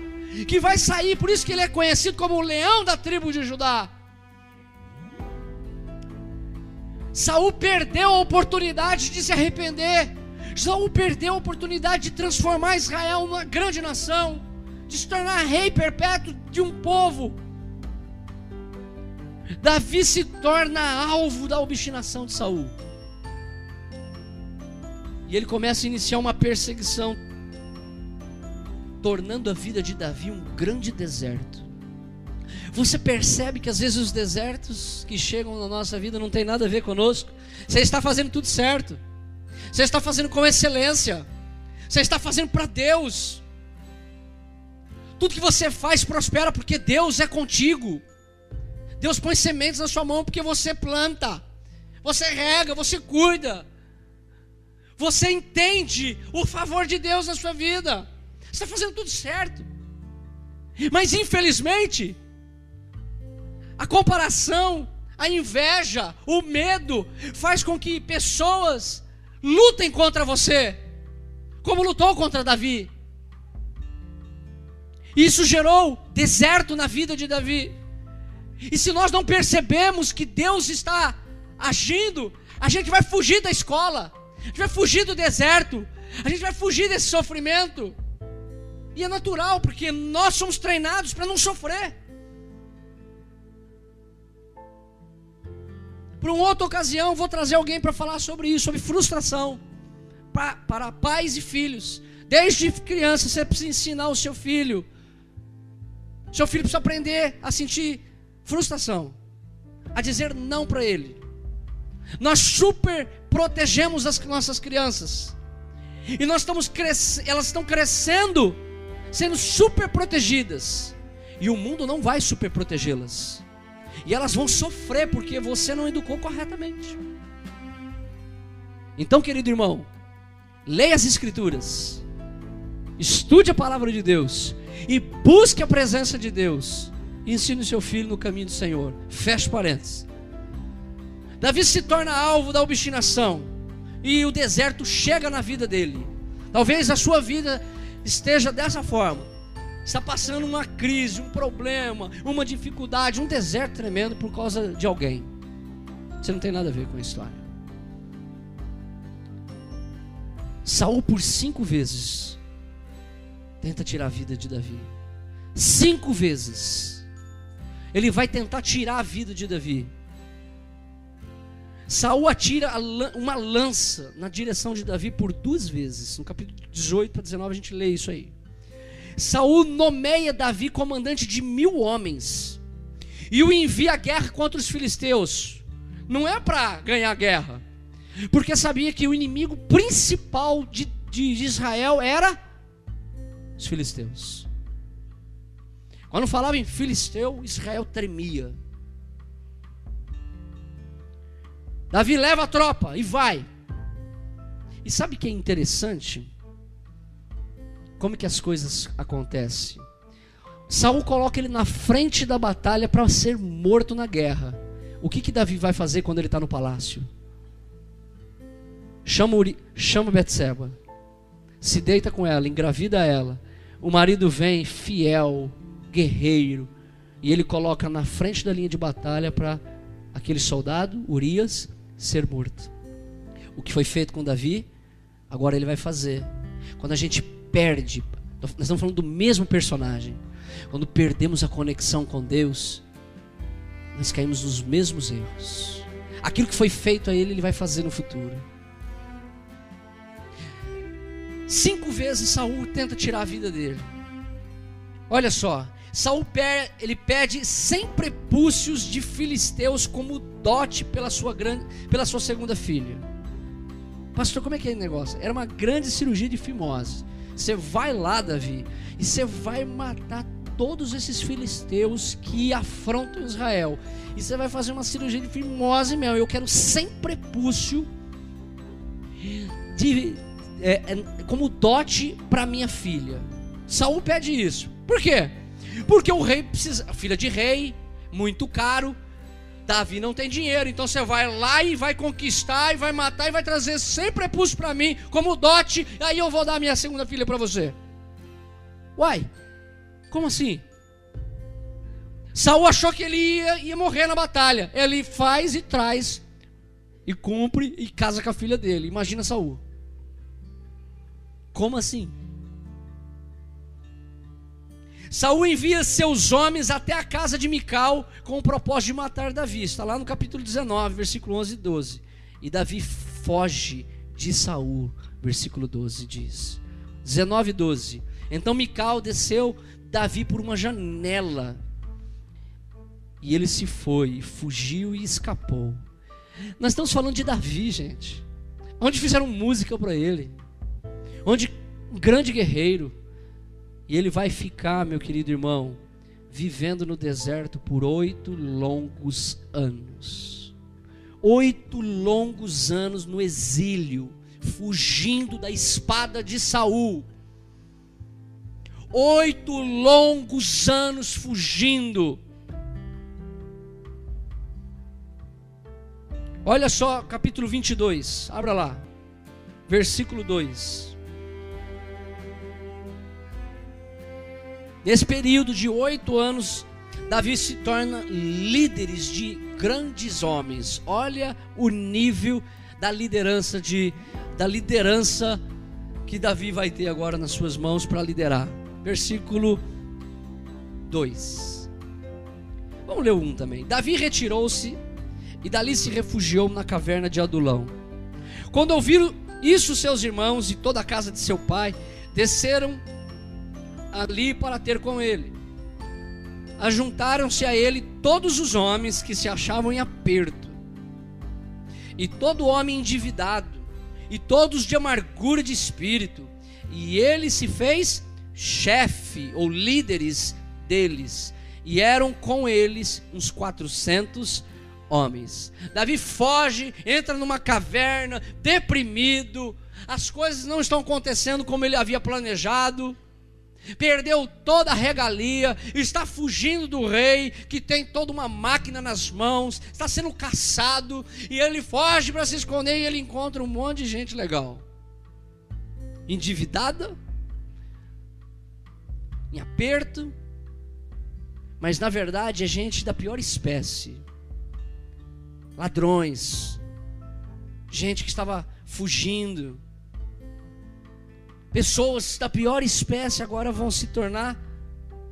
[SPEAKER 1] que vai sair, por isso que ele é conhecido como o leão da tribo de Judá. Saul perdeu a oportunidade de se arrepender. Saul perdeu a oportunidade de transformar Israel numa grande nação, de se tornar rei perpétuo de um povo. Davi se torna alvo da obstinação de Saul. E ele começa a iniciar uma perseguição, tornando a vida de Davi um grande deserto. Você percebe que às vezes os desertos que chegam na nossa vida não tem nada a ver conosco. Você está fazendo tudo certo. Você está fazendo com excelência. Você está fazendo para Deus. Tudo que você faz prospera porque Deus é contigo. Deus põe sementes na sua mão porque você planta. Você rega, você cuida. Você entende o favor de Deus na sua vida. Você está fazendo tudo certo. Mas infelizmente, a comparação, a inveja, o medo, faz com que pessoas lutem contra você, como lutou contra Davi. Isso gerou deserto na vida de Davi. E se nós não percebemos que Deus está agindo, a gente vai fugir da escola, a gente vai fugir do deserto, a gente vai fugir desse sofrimento. E é natural, porque nós somos treinados para não sofrer. Para uma outra ocasião, vou trazer alguém para falar sobre isso, sobre frustração. Para, para pais e filhos. Desde criança, você precisa ensinar o seu filho. Seu filho precisa aprender a sentir frustração, a dizer não para ele. Nós super protegemos as nossas crianças. E nós estamos elas estão crescendo, sendo super protegidas. E o mundo não vai super protegê-las. E elas vão sofrer porque você não educou corretamente. Então, querido irmão, leia as Escrituras, estude a palavra de Deus e busque a presença de Deus. Ensine o seu filho no caminho do Senhor. Feche parênteses. Davi se torna alvo da obstinação e o deserto chega na vida dele. Talvez a sua vida esteja dessa forma. Está passando uma crise, um problema, uma dificuldade, um deserto tremendo por causa de alguém. Você não tem nada a ver com a história. Saul por cinco vezes tenta tirar a vida de Davi. Cinco vezes. Ele vai tentar tirar a vida de Davi. Saul atira uma lança na direção de Davi por duas vezes. No capítulo 18 para 19 a gente lê isso aí. Saul nomeia Davi comandante de mil homens e o envia à guerra contra os filisteus. Não é para ganhar a guerra, porque sabia que o inimigo principal de, de Israel era os filisteus. Quando falava em filisteu, Israel tremia. Davi leva a tropa e vai. E sabe o que é interessante? Como que as coisas acontecem? Saul coloca ele na frente da batalha para ser morto na guerra. O que que Davi vai fazer quando ele está no palácio? Chama, Uri, chama Betseba, se deita com ela, engravida ela. O marido vem fiel, guerreiro, e ele coloca na frente da linha de batalha para aquele soldado, Urias, ser morto. O que foi feito com Davi, agora ele vai fazer. Quando a gente perde, nós estamos falando do mesmo personagem. Quando perdemos a conexão com Deus, nós caímos nos mesmos erros. Aquilo que foi feito a ele, ele vai fazer no futuro. Cinco vezes Saul tenta tirar a vida dele. Olha só, Saul ele pede 100 prepúcios de filisteus como dote pela sua, grande, pela sua segunda filha. Pastor, como é que é o negócio? Era uma grande cirurgia de fimose. Você vai lá, Davi, e você vai matar todos esses filisteus que afrontam Israel. E você vai fazer uma cirurgia de fimose mesmo. Eu quero 100 prepúcio de, é, é, como dote para minha filha. Saul pede isso. Por quê? Porque o rei precisa, filha de rei, muito caro. Davi não tem dinheiro, então você vai lá e vai conquistar e vai matar e vai trazer sempre prepúcio para mim como dote, aí eu vou dar minha segunda filha para você. Uai, como assim? Saul achou que ele ia, ia morrer na batalha. Ele faz e traz e cumpre e casa com a filha dele. Imagina Saul. Como assim? Saul envia seus homens até a casa de Mical com o propósito de matar Davi. Está lá no capítulo 19, versículo 11 e 12. E Davi foge de Saul, versículo 12 diz. 19 e 12. Então Mical desceu Davi por uma janela. E ele se foi, fugiu e escapou. Nós estamos falando de Davi, gente. Onde fizeram música para ele. Onde um grande guerreiro e ele vai ficar, meu querido irmão, vivendo no deserto por oito longos anos. Oito longos anos no exílio, fugindo da espada de Saul. Oito longos anos fugindo. Olha só, capítulo 22, abra lá, versículo 2. Nesse período de oito anos, Davi se torna líderes de grandes homens. Olha o nível da liderança de da liderança que Davi vai ter agora nas suas mãos para liderar. Versículo 2. Vamos ler 1 também. Davi retirou-se e dali se refugiou na caverna de Adulão. Quando ouviram isso, seus irmãos e toda a casa de seu pai desceram ali para ter com ele. Ajuntaram-se a ele todos os homens que se achavam em aperto, e todo homem endividado, e todos de amargura de espírito, e ele se fez chefe ou líderes deles, e eram com eles uns quatrocentos homens. Davi foge, entra numa caverna, deprimido, as coisas não estão acontecendo como ele havia planejado perdeu toda a regalia, está fugindo do rei, que tem toda uma máquina nas mãos, está sendo caçado, e ele foge para se esconder e ele encontra um monte de gente legal, endividada, em aperto, mas na verdade é gente da pior espécie, ladrões, gente que estava fugindo, Pessoas da pior espécie agora vão se tornar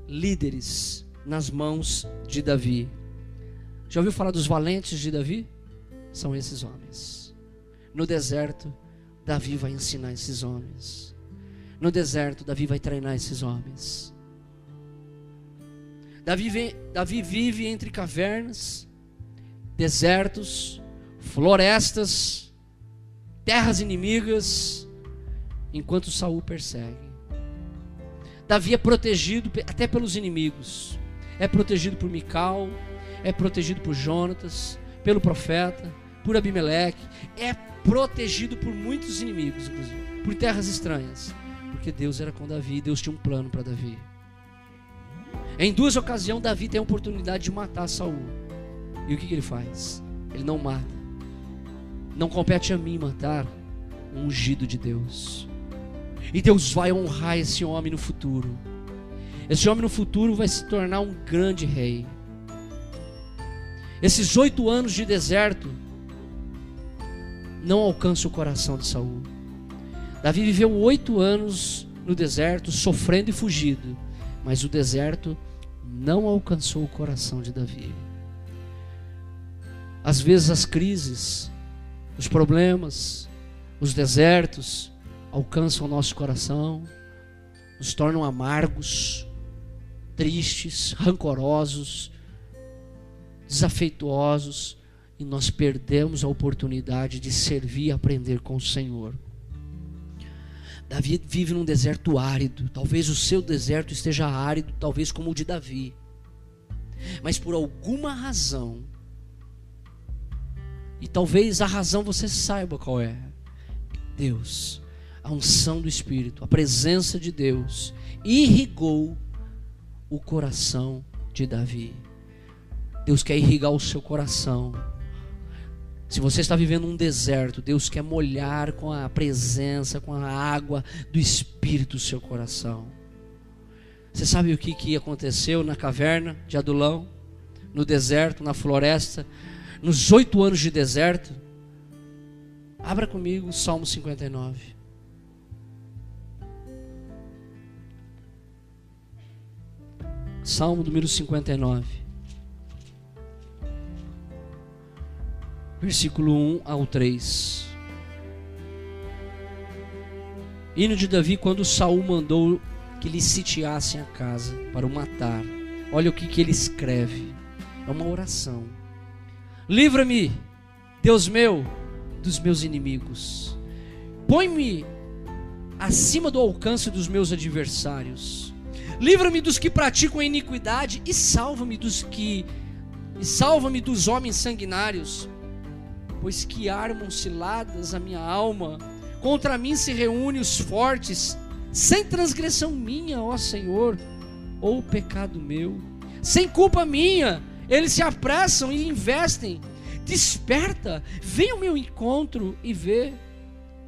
[SPEAKER 1] líderes nas mãos de Davi. Já ouviu falar dos valentes de Davi? São esses homens. No deserto, Davi vai ensinar esses homens. No deserto, Davi vai treinar esses homens. Davi, vem, Davi vive entre cavernas, desertos, florestas, terras inimigas enquanto Saul persegue. Davi é protegido até pelos inimigos. É protegido por Mical, é protegido por Jonatas, pelo profeta, por Abimeleque, é protegido por muitos inimigos, inclusive, por terras estranhas, porque Deus era com Davi, Deus tinha um plano para Davi. Em duas ocasiões, Davi tem a oportunidade de matar Saul. E o que, que ele faz? Ele não mata. Não compete a mim matar um ungido de Deus. E Deus vai honrar esse homem no futuro. Esse homem no futuro vai se tornar um grande rei. Esses oito anos de deserto não alcançam o coração de Saul. Davi viveu oito anos no deserto, sofrendo e fugido, mas o deserto não alcançou o coração de Davi. Às vezes as crises, os problemas, os desertos, alcançam o nosso coração, nos tornam amargos, tristes, rancorosos, desafeituosos, e nós perdemos a oportunidade de servir e aprender com o Senhor. Davi vive num deserto árido, talvez o seu deserto esteja árido, talvez como o de Davi, mas por alguma razão, e talvez a razão você saiba qual é, Deus a unção do Espírito, a presença de Deus, irrigou o coração de Davi. Deus quer irrigar o seu coração. Se você está vivendo um deserto, Deus quer molhar com a presença, com a água do Espírito o seu coração. Você sabe o que, que aconteceu na caverna de Adulão, no deserto, na floresta, nos oito anos de deserto? Abra comigo o Salmo 59. Salmo número 59. Versículo 1 ao 3. Hino de Davi quando Saul mandou que lhe sitiassem a casa para o matar. Olha o que, que ele escreve. É uma oração. Livra-me, Deus meu, dos meus inimigos. Põe-me acima do alcance dos meus adversários Livra-me dos que praticam a iniquidade e salva-me dos que e salva-me dos homens sanguinários, pois que armam ciladas a minha alma, contra mim se reúnem os fortes, sem transgressão minha, ó Senhor, ou pecado meu, sem culpa minha, eles se apressam e investem, Desperta, vem ao meu encontro e vê.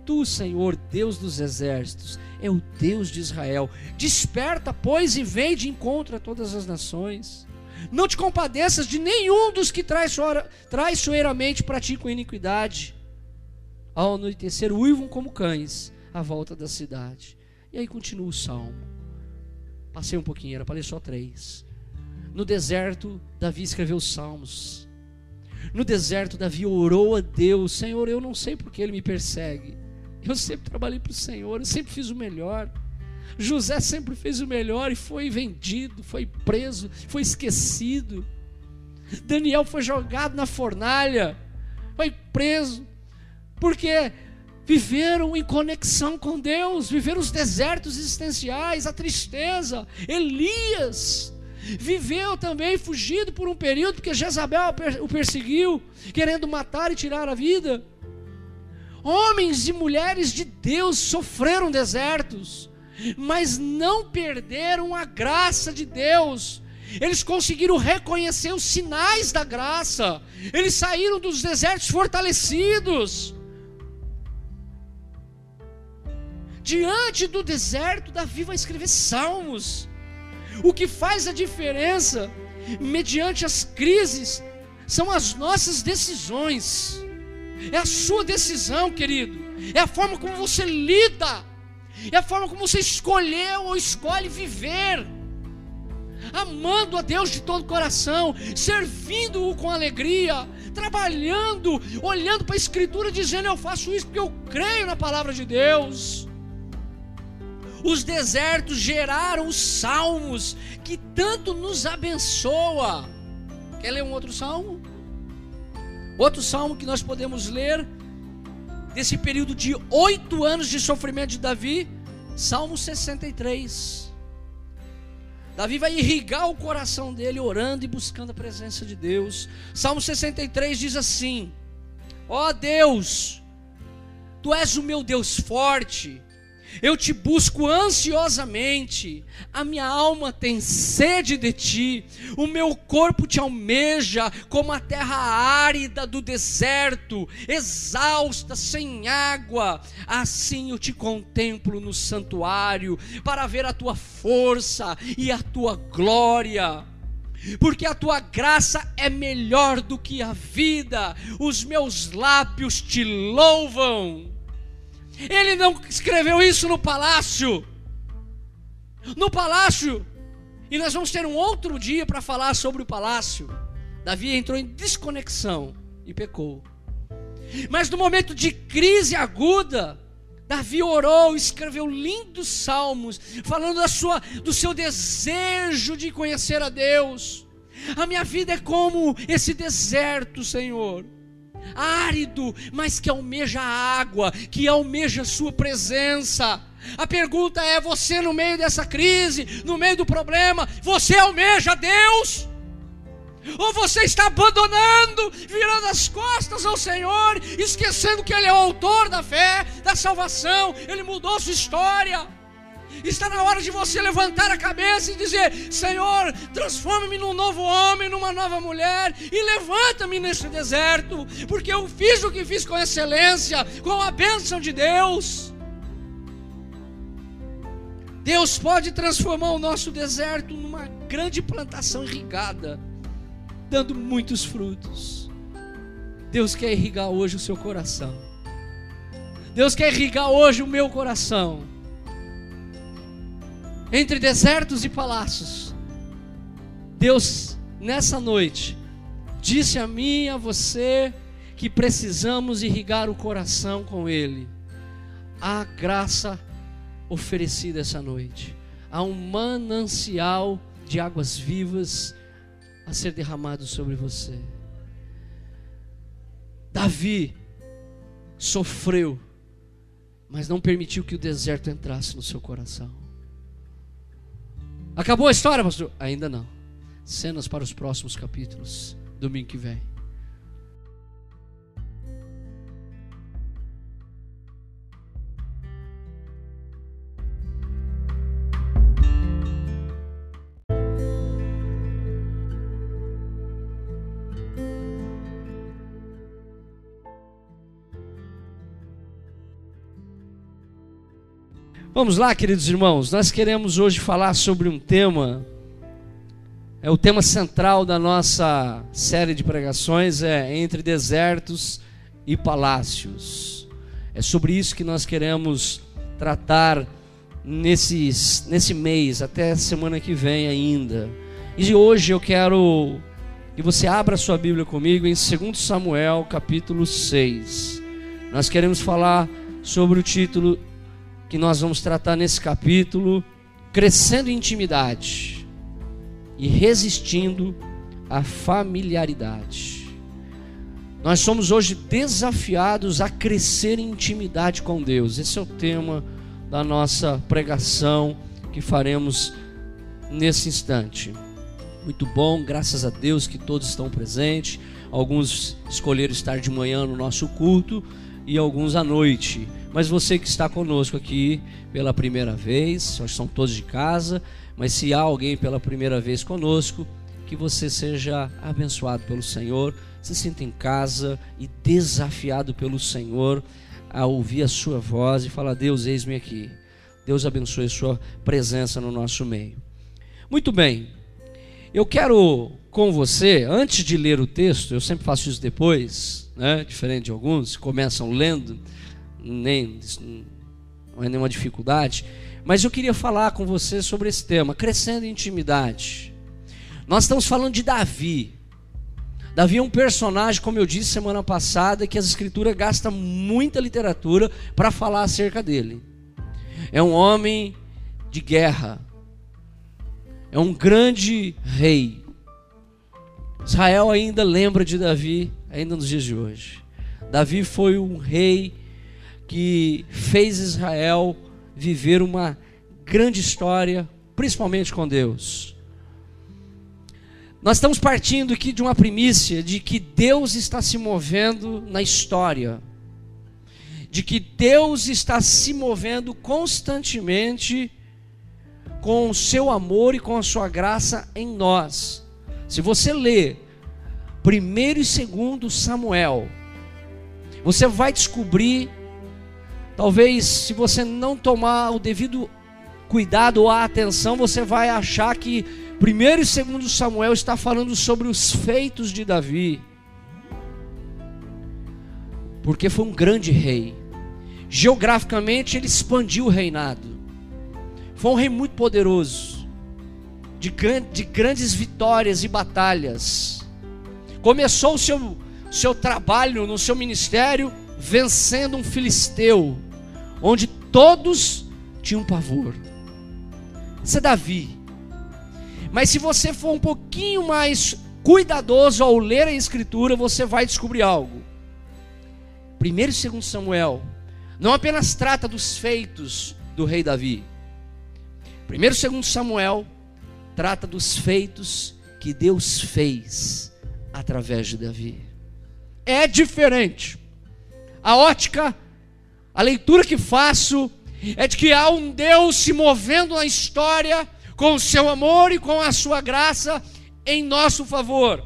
[SPEAKER 1] Tu, Senhor, Deus dos exércitos, é o Deus de Israel. Desperta, pois, e vem de encontro a todas as nações. Não te compadeças de nenhum dos que traiçoeiramente praticam iniquidade. Ao anoitecer, uivam como cães à volta da cidade. E aí continua o salmo. Passei um pouquinho, era para ler só três. No deserto, Davi escreveu os salmos. No deserto, Davi orou a Deus: Senhor, eu não sei porque ele me persegue. Eu sempre trabalhei para o Senhor, eu sempre fiz o melhor. José sempre fez o melhor e foi vendido, foi preso, foi esquecido. Daniel foi jogado na fornalha, foi preso, porque viveram em conexão com Deus, viveram os desertos existenciais, a tristeza. Elias viveu também fugido por um período, porque Jezabel o perseguiu, querendo matar e tirar a vida. Homens e mulheres de Deus sofreram desertos, mas não perderam a graça de Deus. Eles conseguiram reconhecer os sinais da graça. Eles saíram dos desertos fortalecidos. Diante do deserto, Davi vai escrever salmos. O que faz a diferença, mediante as crises, são as nossas decisões. É a sua decisão, querido. É a forma como você lida. É a forma como você escolheu ou escolhe viver. Amando a Deus de todo o coração, servindo-o com alegria, trabalhando, olhando para a Escritura, dizendo: Eu faço isso porque eu creio na palavra de Deus. Os desertos geraram os salmos que tanto nos abençoa. Quer ler um outro salmo? Outro salmo que nós podemos ler desse período de oito anos de sofrimento de Davi, Salmo 63. Davi vai irrigar o coração dele orando e buscando a presença de Deus. Salmo 63 diz assim: Ó oh Deus, tu és o meu Deus forte eu te busco ansiosamente, a minha alma tem sede de ti, o meu corpo te almeja como a terra árida do deserto, exausta, sem água. Assim eu te contemplo no santuário, para ver a tua força e a tua glória porque a tua graça é melhor do que a vida, os meus lábios te louvam. Ele não escreveu isso no palácio. No palácio. E nós vamos ter um outro dia para falar sobre o palácio. Davi entrou em desconexão e pecou. Mas no momento de crise aguda, Davi orou, escreveu lindos salmos, falando da sua, do seu desejo de conhecer a Deus. A minha vida é como esse deserto, Senhor árido, mas que almeja a água, que almeja a sua presença. A pergunta é: você no meio dessa crise, no meio do problema, você almeja Deus? Ou você está abandonando, virando as costas ao Senhor, esquecendo que Ele é o autor da fé, da salvação, Ele mudou sua história. Está na hora de você levantar a cabeça e dizer: Senhor, transforma-me num novo homem, numa nova mulher, e levanta-me nesse deserto, porque eu fiz o que fiz com excelência, com a bênção de Deus. Deus pode transformar o nosso deserto numa grande plantação irrigada, dando muitos frutos. Deus quer irrigar hoje o seu coração. Deus quer irrigar hoje o meu coração entre desertos e palácios. Deus, nessa noite, disse a mim e a você que precisamos irrigar o coração com Ele. A graça oferecida essa noite, há um manancial de águas vivas a ser derramado sobre você. Davi sofreu, mas não permitiu que o deserto entrasse no seu coração. Acabou a história, pastor? Ainda não. Cenas para os próximos capítulos, domingo que vem. Vamos lá, queridos irmãos, nós queremos hoje falar sobre um tema, é o tema central da nossa série de pregações, é entre desertos e palácios. É sobre isso que nós queremos tratar nesses, nesse mês, até semana que vem ainda. E hoje eu quero que você abra sua Bíblia comigo em 2 Samuel, capítulo 6. Nós queremos falar sobre o título que nós vamos tratar nesse capítulo, crescendo em intimidade e resistindo à familiaridade. Nós somos hoje desafiados a crescer em intimidade com Deus. Esse é o tema da nossa pregação que faremos nesse instante. Muito bom, graças a Deus que todos estão presentes. Alguns escolheram estar de manhã no nosso culto e alguns à noite. Mas você que está conosco aqui pela primeira vez, nós são todos de casa, mas se há alguém pela primeira vez conosco, que você seja abençoado pelo Senhor, se sinta em casa e desafiado pelo Senhor a ouvir a sua voz e falar: Deus, eis-me aqui. Deus abençoe sua presença no nosso meio. Muito bem, eu quero com você, antes de ler o texto, eu sempre faço isso depois, né? diferente de alguns, começam lendo nem não é nenhuma dificuldade, mas eu queria falar com você sobre esse tema, crescendo em intimidade. Nós estamos falando de Davi. Davi é um personagem, como eu disse semana passada, que as escrituras gastam muita literatura para falar acerca dele. É um homem de guerra. É um grande rei. Israel ainda lembra de Davi, ainda nos dias de hoje. Davi foi um rei que fez Israel viver uma grande história, principalmente com Deus. Nós estamos partindo aqui de uma primícia de que Deus está se movendo na história, de que Deus está se movendo constantemente com o seu amor e com a sua graça em nós. Se você ler primeiro e segundo Samuel, você vai descobrir Talvez, se você não tomar o devido cuidado ou a atenção, você vai achar que primeiro e segundo Samuel está falando sobre os feitos de Davi. Porque foi um grande rei. Geograficamente ele expandiu o reinado. Foi um rei muito poderoso, de, de grandes vitórias e batalhas. Começou o seu, seu trabalho no seu ministério vencendo um filisteu onde todos tinham pavor. Isso é Davi. Mas se você for um pouquinho mais cuidadoso ao ler a Escritura, você vai descobrir algo. Primeiro e segundo Samuel não apenas trata dos feitos do rei Davi. Primeiro e segundo Samuel trata dos feitos que Deus fez através de Davi. É diferente. A ótica a leitura que faço é de que há um Deus se movendo na história com o seu amor e com a sua graça em nosso favor.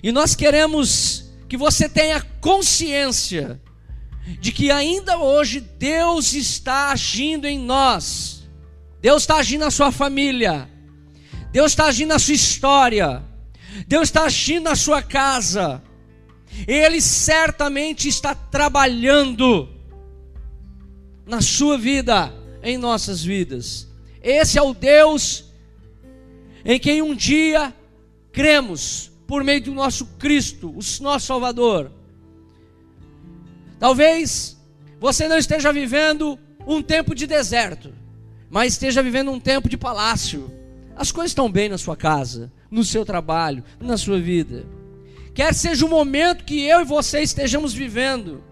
[SPEAKER 1] E nós queremos que você tenha consciência de que ainda hoje Deus está agindo em nós. Deus está agindo na sua família. Deus está agindo na sua história. Deus está agindo na sua casa. Ele certamente está trabalhando na sua vida, em nossas vidas. Esse é o Deus em quem um dia cremos por meio do nosso Cristo, o nosso Salvador. Talvez você não esteja vivendo um tempo de deserto, mas esteja vivendo um tempo de palácio. As coisas estão bem na sua casa, no seu trabalho, na sua vida quer seja o momento que eu e você estejamos vivendo,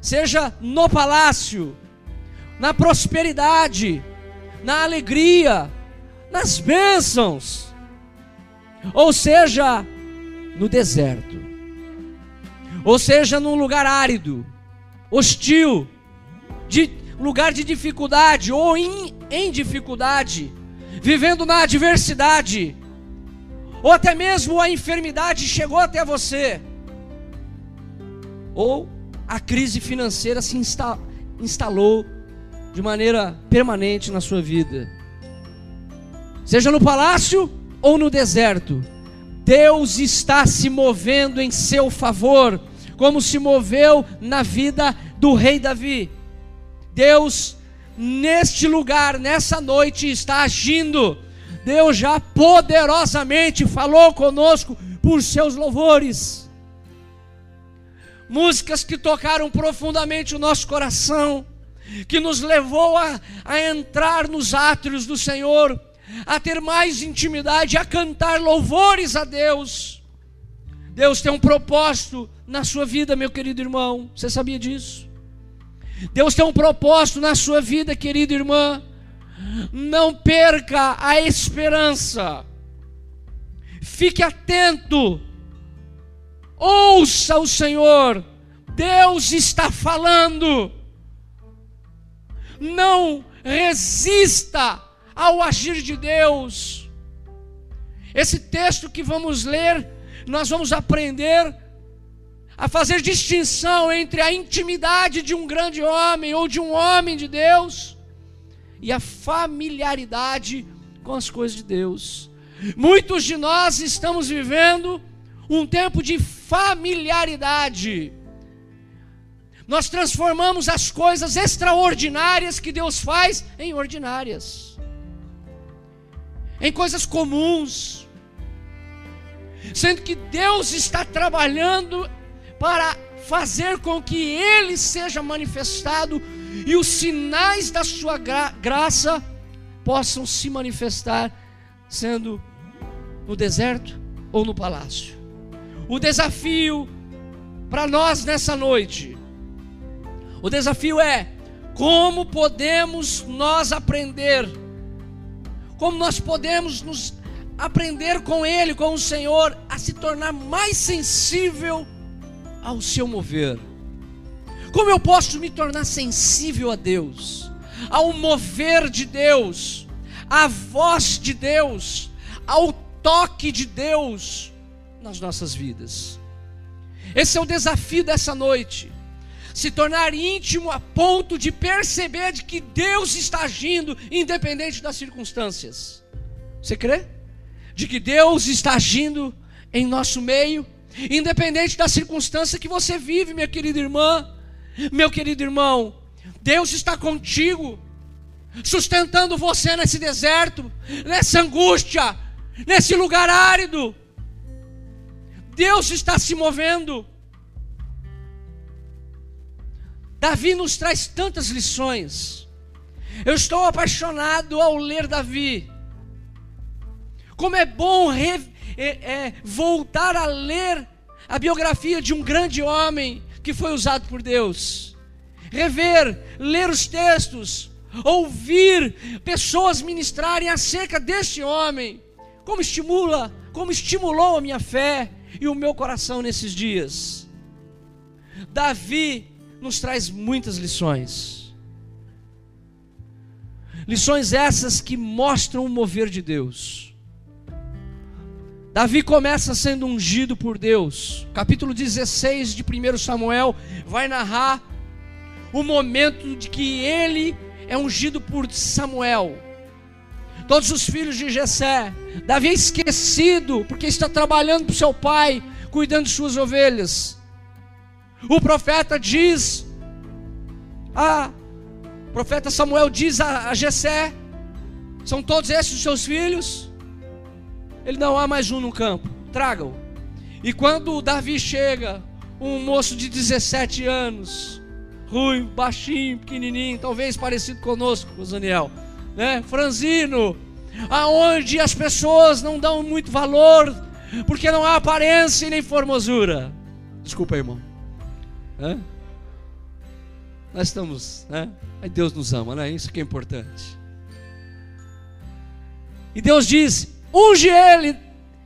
[SPEAKER 1] seja no palácio, na prosperidade, na alegria, nas bênçãos, ou seja, no deserto, ou seja, num lugar árido, hostil, de lugar de dificuldade ou em, em dificuldade, vivendo na adversidade, ou até mesmo a enfermidade chegou até você, ou a crise financeira se insta instalou de maneira permanente na sua vida. Seja no palácio ou no deserto, Deus está se movendo em seu favor, como se moveu na vida do rei Davi. Deus, neste lugar, nessa noite, está agindo. Deus já poderosamente falou conosco por seus louvores. Músicas que tocaram profundamente o nosso coração, que nos levou a, a entrar nos átrios do Senhor, a ter mais intimidade, a cantar louvores a Deus. Deus tem um propósito na sua vida, meu querido irmão. Você sabia disso? Deus tem um propósito na sua vida, querida irmã. Não perca a esperança. Fique atento. Ouça o Senhor. Deus está falando. Não resista ao agir de Deus. Esse texto que vamos ler, nós vamos aprender a fazer distinção entre a intimidade de um grande homem ou de um homem de Deus e a familiaridade com as coisas de Deus. Muitos de nós estamos vivendo um tempo de familiaridade. Nós transformamos as coisas extraordinárias que Deus faz em ordinárias em coisas comuns, sendo que Deus está trabalhando para fazer com que Ele seja manifestado e os sinais da Sua gra graça possam se manifestar, sendo no deserto ou no palácio. O desafio para nós nessa noite, o desafio é como podemos nós aprender como nós podemos nos aprender com Ele, com o Senhor, a se tornar mais sensível ao seu mover. Como eu posso me tornar sensível a Deus, ao mover de Deus, à voz de Deus, ao toque de Deus nas nossas vidas? Esse é o desafio dessa noite se tornar íntimo a ponto de perceber de que Deus está agindo independente das circunstâncias. Você crê? De que Deus está agindo em nosso meio, independente da circunstância que você vive, minha querida irmã, meu querido irmão. Deus está contigo, sustentando você nesse deserto, nessa angústia, nesse lugar árido. Deus está se movendo. Davi nos traz tantas lições. Eu estou apaixonado ao ler Davi. Como é bom re, é, é, voltar a ler a biografia de um grande homem que foi usado por Deus. Rever, ler os textos, ouvir pessoas ministrarem acerca deste homem. Como estimula, como estimulou a minha fé e o meu coração nesses dias. Davi nos traz muitas lições. Lições essas que mostram o mover de Deus. Davi começa sendo ungido por Deus. Capítulo 16 de 1 Samuel vai narrar o momento de que ele é ungido por Samuel. Todos os filhos de Jessé. Davi é esquecido porque está trabalhando para seu pai, cuidando de suas ovelhas. O profeta diz, o profeta Samuel diz a, a Jessé, são todos esses os seus filhos? Ele não há mais um no campo, tragam. E quando Davi chega, um moço de 17 anos, ruim, baixinho, pequenininho, talvez parecido conosco, Daniel, né? Franzino, aonde as pessoas não dão muito valor, porque não há aparência e nem formosura. Desculpa, irmão. Nós estamos, né? Aí Deus nos ama, né? Isso que é importante. E Deus diz: unge ele,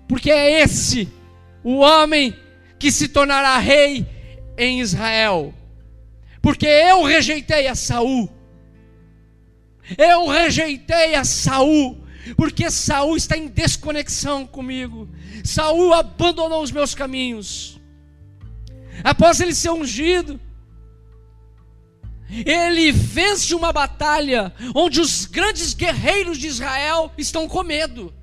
[SPEAKER 1] porque é esse o homem que se tornará rei em Israel. Porque eu rejeitei a Saul. Eu rejeitei a Saul, porque Saul está em desconexão comigo. Saul abandonou os meus caminhos. Após ele ser ungido, ele vence uma batalha onde os grandes guerreiros de Israel estão com medo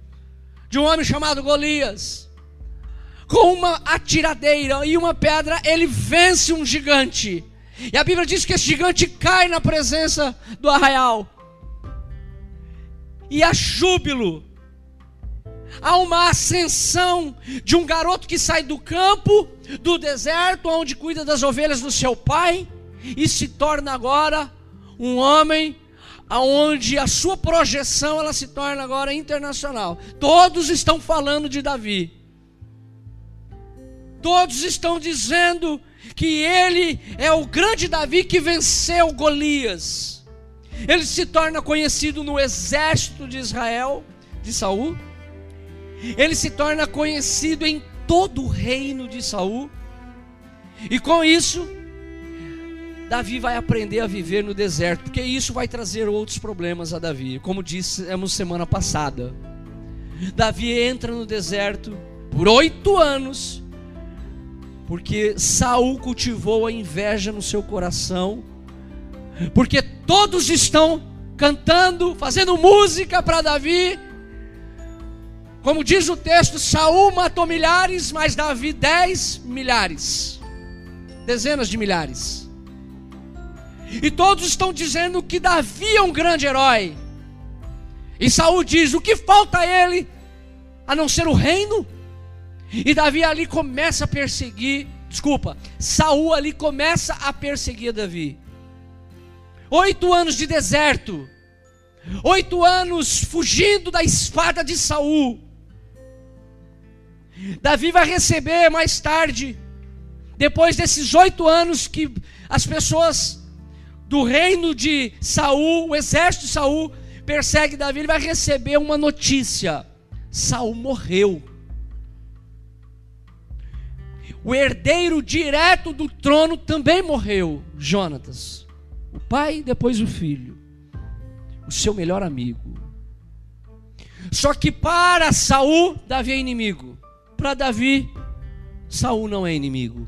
[SPEAKER 1] de um homem chamado Golias. Com uma atiradeira e uma pedra, ele vence um gigante. E a Bíblia diz que esse gigante cai na presença do arraial. E há júbilo. Há uma ascensão de um garoto que sai do campo, do deserto, onde cuida das ovelhas do seu pai, e se torna agora um homem aonde a sua projeção ela se torna agora internacional. Todos estão falando de Davi. Todos estão dizendo que ele é o grande Davi que venceu Golias. Ele se torna conhecido no exército de Israel, de Saul. Ele se torna conhecido em todo o reino de Saul. E com isso, Davi vai aprender a viver no deserto, porque isso vai trazer outros problemas a Davi, como dissemos semana passada. Davi entra no deserto por oito anos, porque Saul cultivou a inveja no seu coração, porque todos estão cantando, fazendo música para Davi. Como diz o texto, Saul matou milhares, mas Davi dez milhares, dezenas de milhares. E todos estão dizendo que Davi é um grande herói. E Saul diz: o que falta a ele a não ser o reino? E Davi ali começa a perseguir, desculpa, Saul ali começa a perseguir Davi. Oito anos de deserto, oito anos fugindo da espada de Saul. Davi vai receber mais tarde, depois desses oito anos que as pessoas do reino de Saul, o exército de Saul persegue Davi, ele vai receber uma notícia: Saul morreu. O herdeiro direto do trono também morreu, Jonatas. O pai, depois o filho. O seu melhor amigo. Só que para Saul, Davi é inimigo. Para Davi, Saul não é inimigo.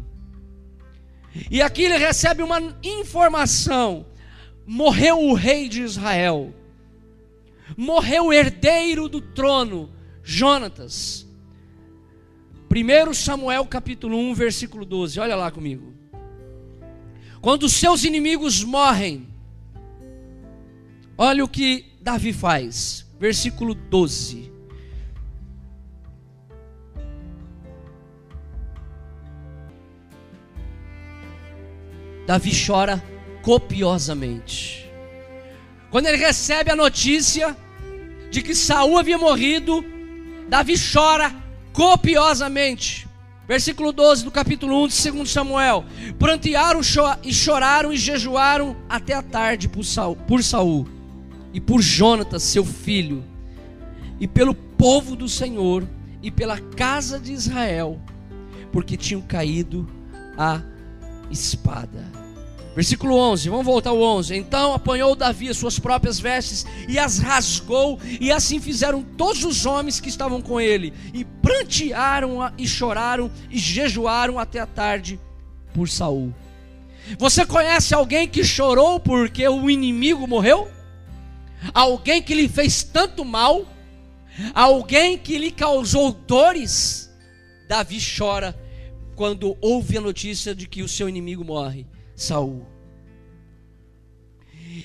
[SPEAKER 1] E aqui ele recebe uma informação: morreu o rei de Israel, morreu o herdeiro do trono, Jonatas. 1 Samuel capítulo 1, versículo 12, olha lá comigo. Quando os seus inimigos morrem, olha o que Davi faz, versículo 12. Davi chora copiosamente. Quando ele recebe a notícia de que Saul havia morrido, Davi chora copiosamente. Versículo 12 do capítulo 1 de 2 Samuel. Prantearam e choraram e jejuaram até a tarde por Saul, por Saul e por Jonatas, seu filho, e pelo povo do Senhor e pela casa de Israel, porque tinham caído a espada. Versículo 11, vamos voltar ao 11. Então apanhou Davi as suas próprias vestes e as rasgou, e assim fizeram todos os homens que estavam com ele, e prantearam e choraram e jejuaram até a tarde por Saul. Você conhece alguém que chorou porque o inimigo morreu? Alguém que lhe fez tanto mal? Alguém que lhe causou dores? Davi chora quando ouve a notícia de que o seu inimigo morre. Saul.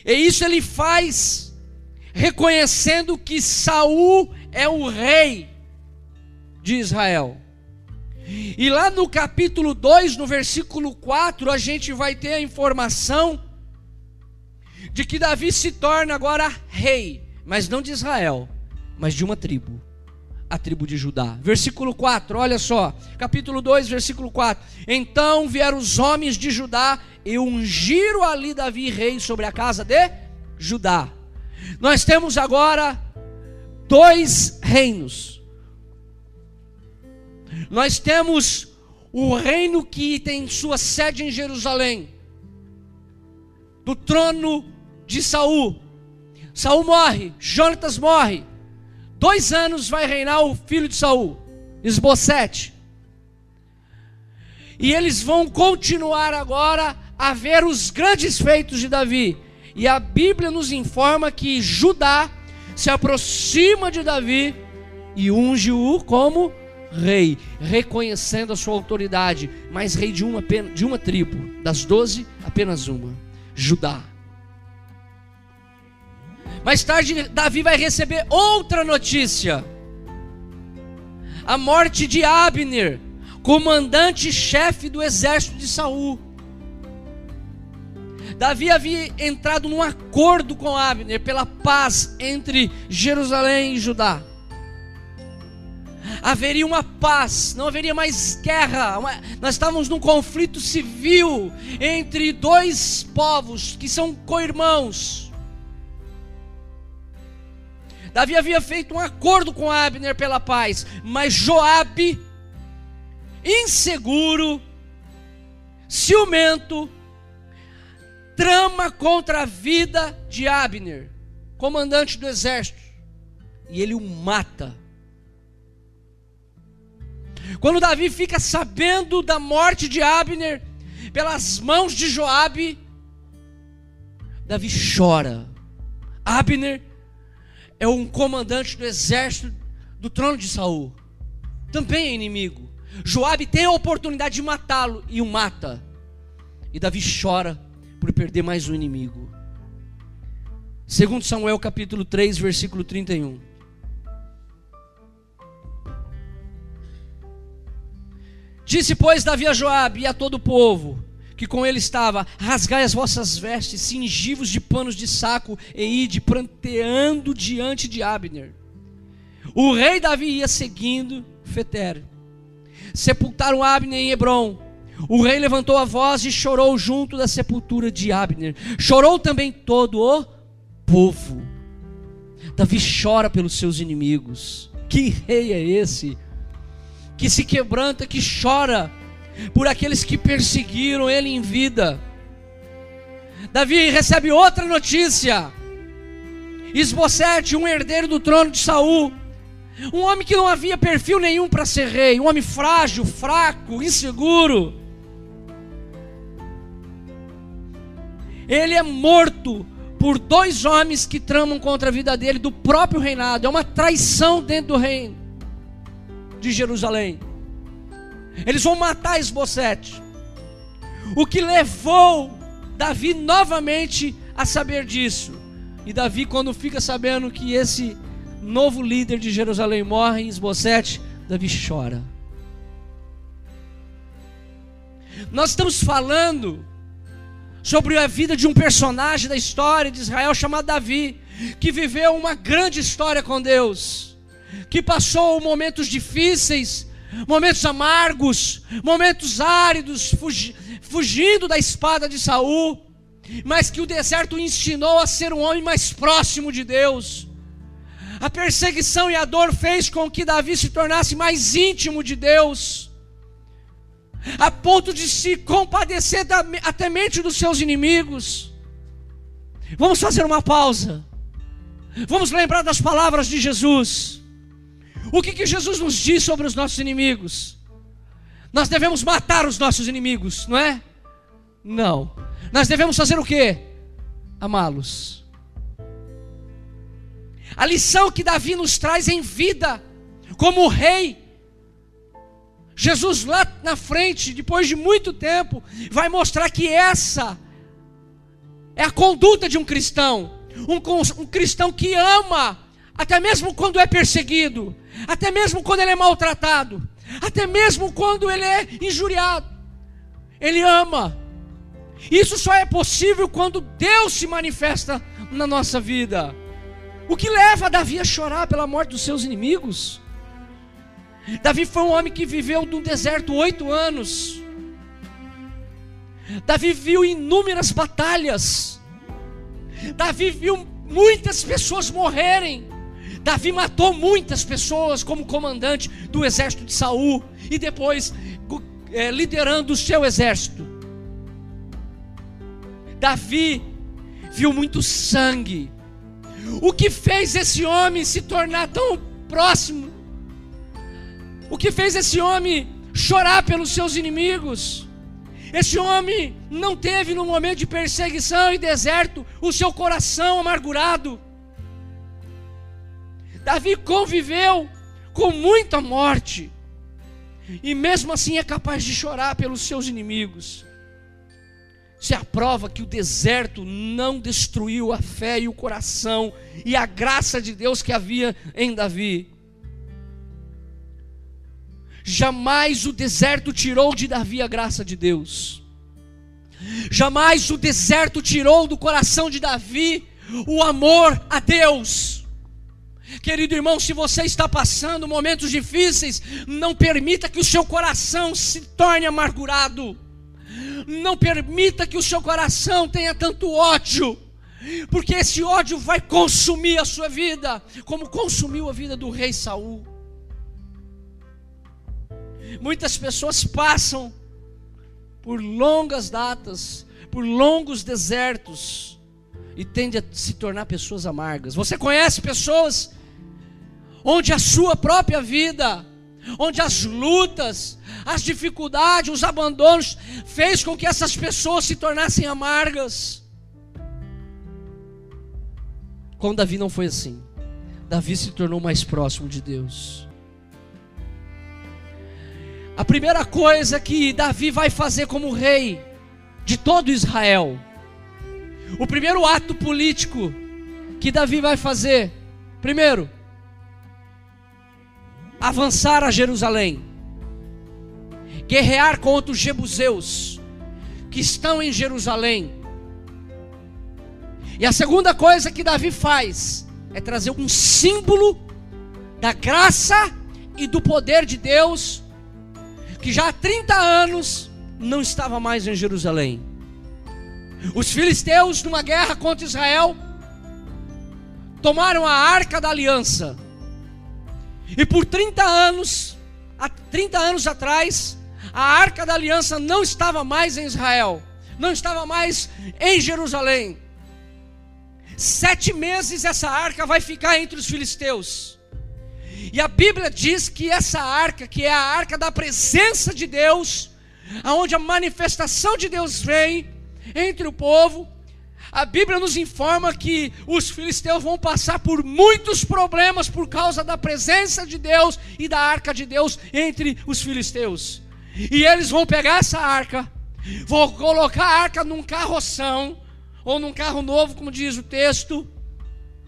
[SPEAKER 1] E isso ele faz reconhecendo que Saul é o rei de Israel. E lá no capítulo 2, no versículo 4, a gente vai ter a informação de que Davi se torna agora rei, mas não de Israel, mas de uma tribo a tribo de Judá. Versículo 4, olha só, capítulo 2, versículo 4. Então vieram os homens de Judá e ungiram ali Davi rei sobre a casa de Judá. Nós temos agora dois reinos. Nós temos o reino que tem sua sede em Jerusalém, do trono de Saul. Saul morre, Jonatas morre, Dois anos vai reinar o filho de Saul, Esbocete. E eles vão continuar agora a ver os grandes feitos de Davi. E a Bíblia nos informa que Judá se aproxima de Davi e unge-o como rei, reconhecendo a sua autoridade, mas rei de uma, de uma tribo, das doze, apenas uma, Judá. Mais tarde, Davi vai receber outra notícia: a morte de Abner, comandante-chefe do exército de Saul. Davi havia entrado num acordo com Abner pela paz entre Jerusalém e Judá. Haveria uma paz, não haveria mais guerra. Uma, nós estávamos num conflito civil entre dois povos que são co-irmãos. Davi havia feito um acordo com Abner pela paz, mas Joabe, inseguro, ciumento, trama contra a vida de Abner, comandante do exército, e ele o mata. Quando Davi fica sabendo da morte de Abner pelas mãos de Joabe, Davi chora. Abner é um comandante do exército do trono de Saul. Também é inimigo. Joabe tem a oportunidade de matá-lo e o mata. E Davi chora por perder mais um inimigo. Segundo Samuel capítulo 3, versículo 31. Disse, pois, Davi a Joabe e a todo o povo que com ele estava: Rasgai as vossas vestes, cingivos de panos de saco e ide pranteando diante de Abner. O rei Davi ia seguindo Feter. Sepultaram Abner em Hebron o rei levantou a voz e chorou junto da sepultura de Abner. Chorou também todo o povo. Davi chora pelos seus inimigos. Que rei é esse? Que se quebranta, que chora por aqueles que perseguiram ele em vida. Davi recebe outra notícia. Esbocete, um herdeiro do trono de Saul, um homem que não havia perfil nenhum para ser rei, um homem frágil, fraco, inseguro. Ele é morto por dois homens que tramam contra a vida dele, do próprio reinado. É uma traição dentro do reino de Jerusalém. Eles vão matar Esbocete. O que levou Davi novamente a saber disso. E Davi, quando fica sabendo que esse novo líder de Jerusalém morre em Esbocete, Davi chora. Nós estamos falando sobre a vida de um personagem da história de Israel chamado Davi, que viveu uma grande história com Deus, que passou momentos difíceis, momentos amargos, momentos áridos, fugi, fugindo da espada de Saul, mas que o deserto ensinou a ser um homem mais próximo de Deus. A perseguição e a dor fez com que Davi se tornasse mais íntimo de Deus a ponto de se compadecer da, até mente dos seus inimigos. Vamos fazer uma pausa. Vamos lembrar das palavras de Jesus. O que, que Jesus nos diz sobre os nossos inimigos? Nós devemos matar os nossos inimigos, não é? Não. Nós devemos fazer o que? Amá-los. A lição que Davi nos traz em vida, como rei, Jesus lá na frente, depois de muito tempo, vai mostrar que essa é a conduta de um cristão. Um, um, cristão que ama, até mesmo quando é perseguido, até mesmo quando ele é maltratado, até mesmo quando ele é injuriado. Ele ama. Isso só é possível quando Deus se manifesta na nossa vida. O que leva Davi a chorar pela morte dos seus inimigos? Davi foi um homem que viveu no deserto oito anos. Davi viu inúmeras batalhas. Davi viu muitas pessoas morrerem. Davi matou muitas pessoas como comandante do exército de Saul e depois é, liderando o seu exército. Davi viu muito sangue. O que fez esse homem se tornar tão próximo o que fez esse homem chorar pelos seus inimigos? Esse homem não teve no momento de perseguição e deserto o seu coração amargurado. Davi conviveu com muita morte, e mesmo assim é capaz de chorar pelos seus inimigos. Se a prova que o deserto não destruiu a fé e o coração e a graça de Deus que havia em Davi. Jamais o deserto tirou de Davi a graça de Deus. Jamais o deserto tirou do coração de Davi o amor a Deus. Querido irmão, se você está passando momentos difíceis, não permita que o seu coração se torne amargurado. Não permita que o seu coração tenha tanto ódio, porque esse ódio vai consumir a sua vida, como consumiu a vida do rei Saul. Muitas pessoas passam por longas datas, por longos desertos e tendem a se tornar pessoas amargas. Você conhece pessoas onde a sua própria vida, onde as lutas, as dificuldades, os abandonos fez com que essas pessoas se tornassem amargas. Com Davi não foi assim. Davi se tornou mais próximo de Deus. A primeira coisa que Davi vai fazer como rei de todo Israel, o primeiro ato político que Davi vai fazer, primeiro, avançar a Jerusalém, guerrear contra os jebuseus que estão em Jerusalém. E a segunda coisa que Davi faz é trazer um símbolo da graça e do poder de Deus que já há 30 anos não estava mais em Jerusalém. Os filisteus, numa guerra contra Israel, tomaram a arca da aliança. E por 30 anos, há 30 anos atrás, a arca da aliança não estava mais em Israel, não estava mais em Jerusalém. Sete meses essa arca vai ficar entre os filisteus. E a Bíblia diz que essa arca, que é a arca da presença de Deus, aonde a manifestação de Deus vem entre o povo, a Bíblia nos informa que os filisteus vão passar por muitos problemas por causa da presença de Deus e da arca de Deus entre os filisteus. E eles vão pegar essa arca, vão colocar a arca num carroção, ou num carro novo, como diz o texto,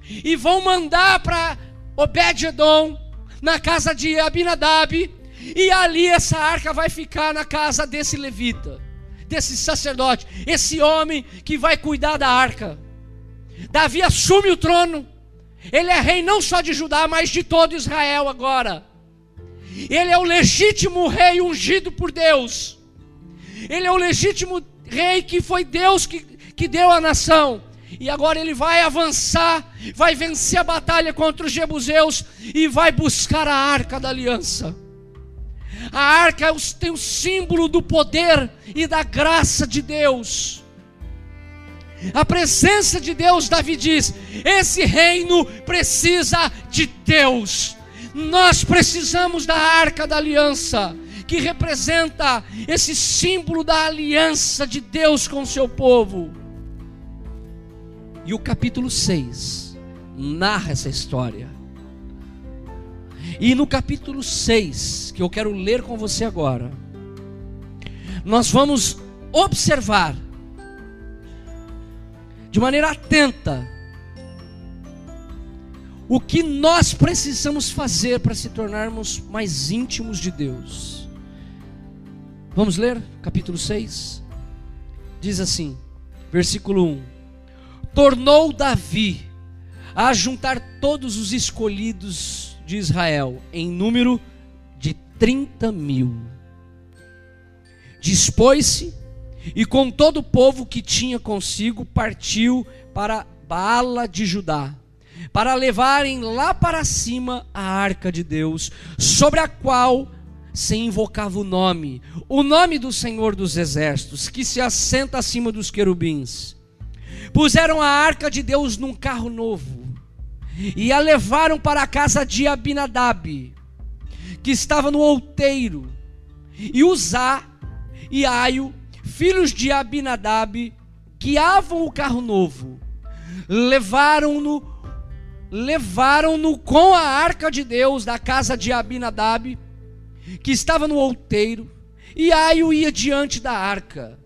[SPEAKER 1] e vão mandar para Obed-Edom, na casa de Abinadab, e ali essa arca vai ficar na casa desse levita, desse sacerdote, esse homem que vai cuidar da arca. Davi assume o trono, ele é rei não só de Judá, mas de todo Israel agora. Ele é o legítimo rei ungido por Deus. Ele é o legítimo rei que foi Deus que, que deu a nação. E agora ele vai avançar, vai vencer a batalha contra os jebuseus e vai buscar a arca da aliança. A arca tem o símbolo do poder e da graça de Deus. A presença de Deus, Davi diz: esse reino precisa de Deus. Nós precisamos da arca da aliança, que representa esse símbolo da aliança de Deus com o seu povo. E o capítulo 6 narra essa história. E no capítulo 6, que eu quero ler com você agora, nós vamos observar de maneira atenta o que nós precisamos fazer para se tornarmos mais íntimos de Deus. Vamos ler capítulo 6? Diz assim, versículo 1 tornou Davi a juntar todos os escolhidos de Israel, em número de 30 mil. Dispôs-se e com todo o povo que tinha consigo partiu para Baala de Judá, para levarem lá para cima a arca de Deus, sobre a qual se invocava o nome, o nome do Senhor dos Exércitos, que se assenta acima dos querubins. Puseram a arca de Deus num carro novo e a levaram para a casa de Abinadab, que estava no outeiro. E Uzá e Aio, filhos de Abinadab guiavam o carro novo, levaram-no levaram-no com a arca de Deus da casa de Abinadab, que estava no outeiro, e Aio ia diante da arca.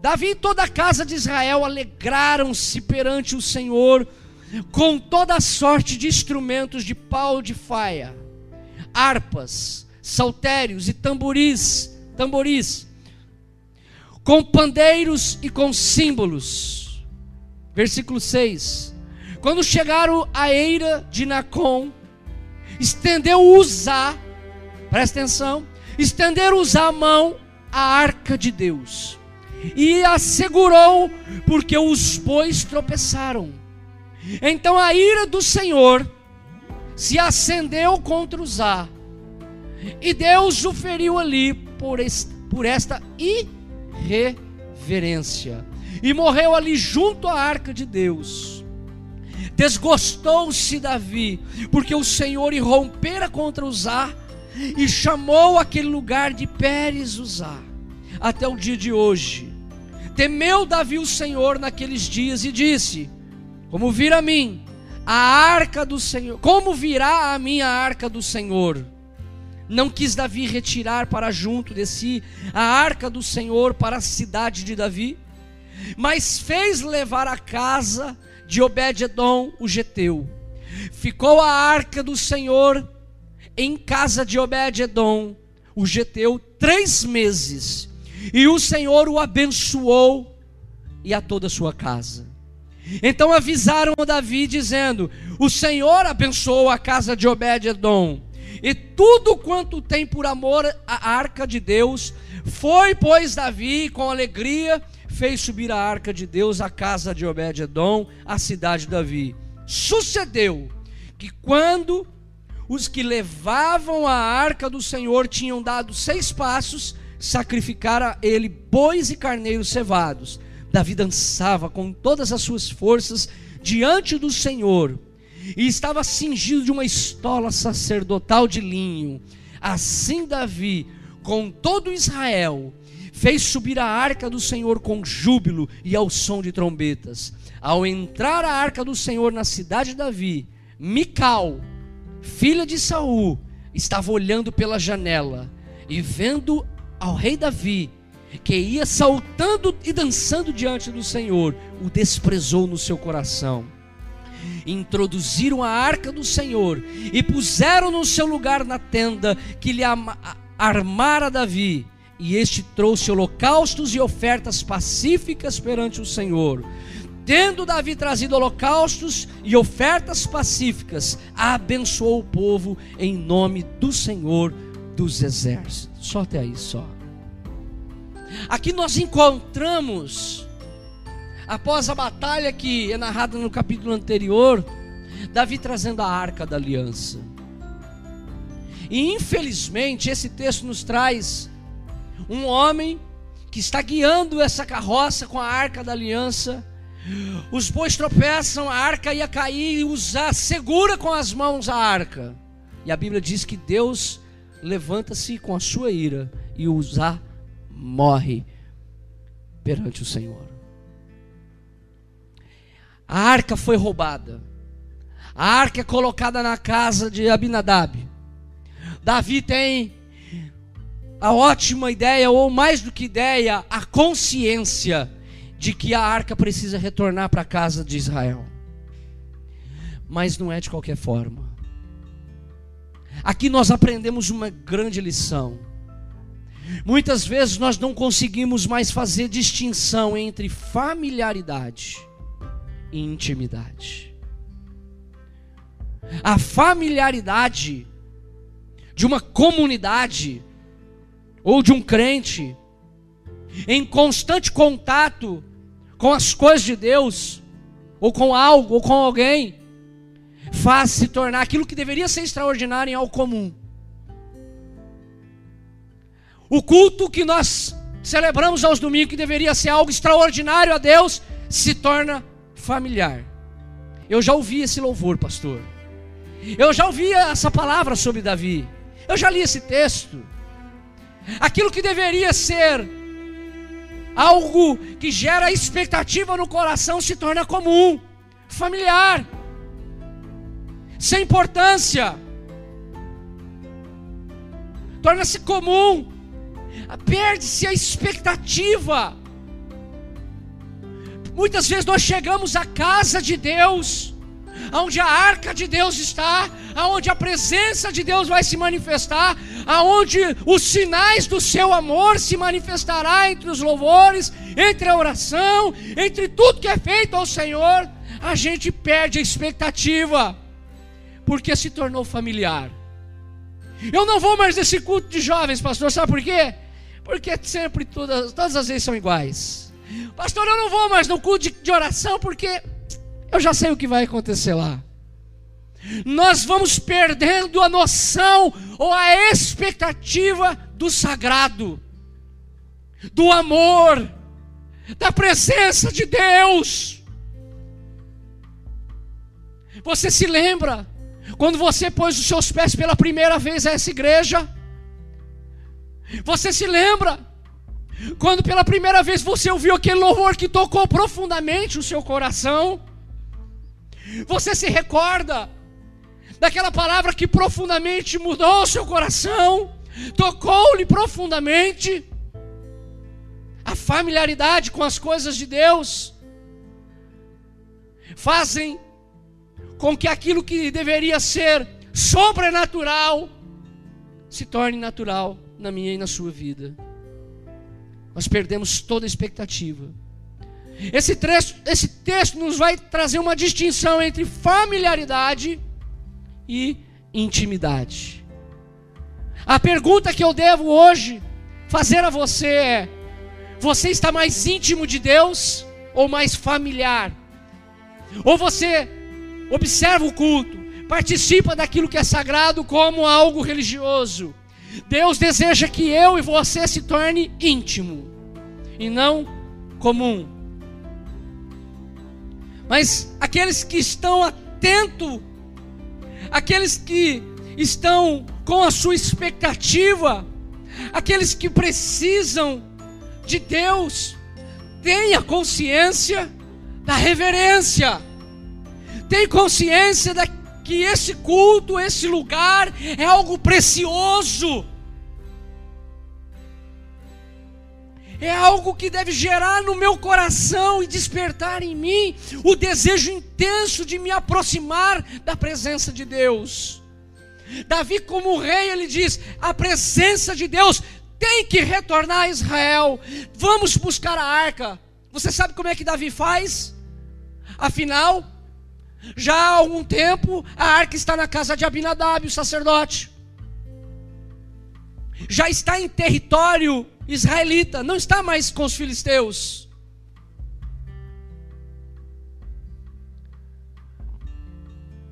[SPEAKER 1] Davi e toda a casa de Israel alegraram-se perante o Senhor com toda sorte de instrumentos de pau de faia, harpas, saltérios e tamboris, tamboris, com pandeiros e com símbolos. Versículo 6. Quando chegaram à eira de Nacon, estendeu Uzá, presta atenção, estendeu Uzá a mão à arca de Deus e a segurou, porque os bois tropeçaram. Então a ira do Senhor se acendeu contra Uzá, e Deus o feriu ali por, por esta irreverência, e morreu ali junto à arca de Deus. Desgostou-se Davi, porque o Senhor irrompera contra Uzá, e chamou aquele lugar de Pérez Uzá, até o dia de hoje. Temeu Davi o Senhor naqueles dias e disse: Como vir a mim a arca do Senhor, como virá a mim a arca do Senhor? Não quis Davi retirar para junto de si a arca do Senhor para a cidade de Davi, mas fez levar a casa de Obed-edom, o geteu. Ficou a arca do Senhor em casa de Obed-edom, o geteu, três meses. E o Senhor o abençoou e a toda a sua casa. Então avisaram a Davi, dizendo: O Senhor abençoou a casa de Obed-edom, e tudo quanto tem por amor à arca de Deus. Foi, pois, Davi com alegria fez subir a arca de Deus à casa de Obed-edom, a cidade de Davi. Sucedeu que quando os que levavam a arca do Senhor tinham dado seis passos, sacrificara ele bois e carneiros cevados. Davi dançava com todas as suas forças diante do Senhor e estava cingido de uma estola sacerdotal de linho. Assim Davi, com todo Israel, fez subir a arca do Senhor com júbilo e ao som de trombetas. Ao entrar a arca do Senhor na cidade de Davi, Mical, filha de Saul, estava olhando pela janela e vendo ao rei Davi, que ia saltando e dançando diante do Senhor, o desprezou no seu coração. Introduziram a arca do Senhor e puseram no seu lugar na tenda que lhe armara Davi e este trouxe holocaustos e ofertas pacíficas perante o Senhor. Tendo Davi trazido holocaustos e ofertas pacíficas, abençoou o povo em nome do Senhor dos exércitos. Só até aí, só. Aqui nós encontramos, após a batalha que é narrada no capítulo anterior, Davi trazendo a arca da aliança. E infelizmente esse texto nos traz um homem que está guiando essa carroça com a arca da aliança. Os bois tropeçam, a arca ia cair e usar segura com as mãos a arca. E a Bíblia diz que Deus levanta-se com a sua ira e Uzá morre perante o Senhor. A arca foi roubada. A arca é colocada na casa de Abinadab. Davi tem a ótima ideia, ou mais do que ideia, a consciência de que a arca precisa retornar para a casa de Israel. Mas não é de qualquer forma. Aqui nós aprendemos uma grande lição. Muitas vezes nós não conseguimos mais fazer distinção entre familiaridade e intimidade. A familiaridade de uma comunidade ou de um crente em constante contato com as coisas de Deus, ou com algo, ou com alguém, faz se tornar aquilo que deveria ser extraordinário em algo comum. O culto que nós celebramos aos domingos, que deveria ser algo extraordinário a Deus, se torna familiar. Eu já ouvi esse louvor, pastor. Eu já ouvi essa palavra sobre Davi. Eu já li esse texto. Aquilo que deveria ser algo que gera expectativa no coração se torna comum, familiar, sem importância, torna-se comum, perde-se a expectativa. Muitas vezes nós chegamos à casa de Deus, onde a arca de Deus está, aonde a presença de Deus vai se manifestar, aonde os sinais do seu amor se manifestará entre os louvores, entre a oração, entre tudo que é feito ao Senhor, a gente perde a expectativa, porque se tornou familiar. Eu não vou mais nesse culto de jovens, pastor, sabe por quê? Porque sempre todas, todas as vezes são iguais. Pastor, eu não vou mais no culto de, de oração porque eu já sei o que vai acontecer lá. Nós vamos perdendo a noção ou a expectativa do sagrado, do amor, da presença de Deus. Você se lembra quando você pôs os seus pés pela primeira vez a essa igreja? Você se lembra quando pela primeira vez você ouviu aquele louvor que tocou profundamente o seu coração? Você se recorda daquela palavra que profundamente mudou o seu coração, tocou-lhe profundamente? A familiaridade com as coisas de Deus fazem com que aquilo que deveria ser sobrenatural se torne natural na minha e na sua vida. Nós perdemos toda a expectativa. Esse, trecho, esse texto nos vai trazer uma distinção entre familiaridade e intimidade. A pergunta que eu devo hoje fazer a você é: você está mais íntimo de Deus ou mais familiar? Ou você observa o culto, participa daquilo que é sagrado como algo religioso? Deus deseja que eu e você se torne íntimo e não comum. Mas aqueles que estão atentos, aqueles que estão com a sua expectativa, aqueles que precisam de Deus, tenha consciência da reverência, tem consciência da que esse culto, esse lugar é algo precioso. É algo que deve gerar no meu coração e despertar em mim o desejo intenso de me aproximar da presença de Deus. Davi, como rei, ele diz: a presença de Deus tem que retornar a Israel. Vamos buscar a arca. Você sabe como é que Davi faz? Afinal, já há algum tempo, a arca está na casa de Abinadab, o sacerdote. Já está em território israelita, não está mais com os filisteus.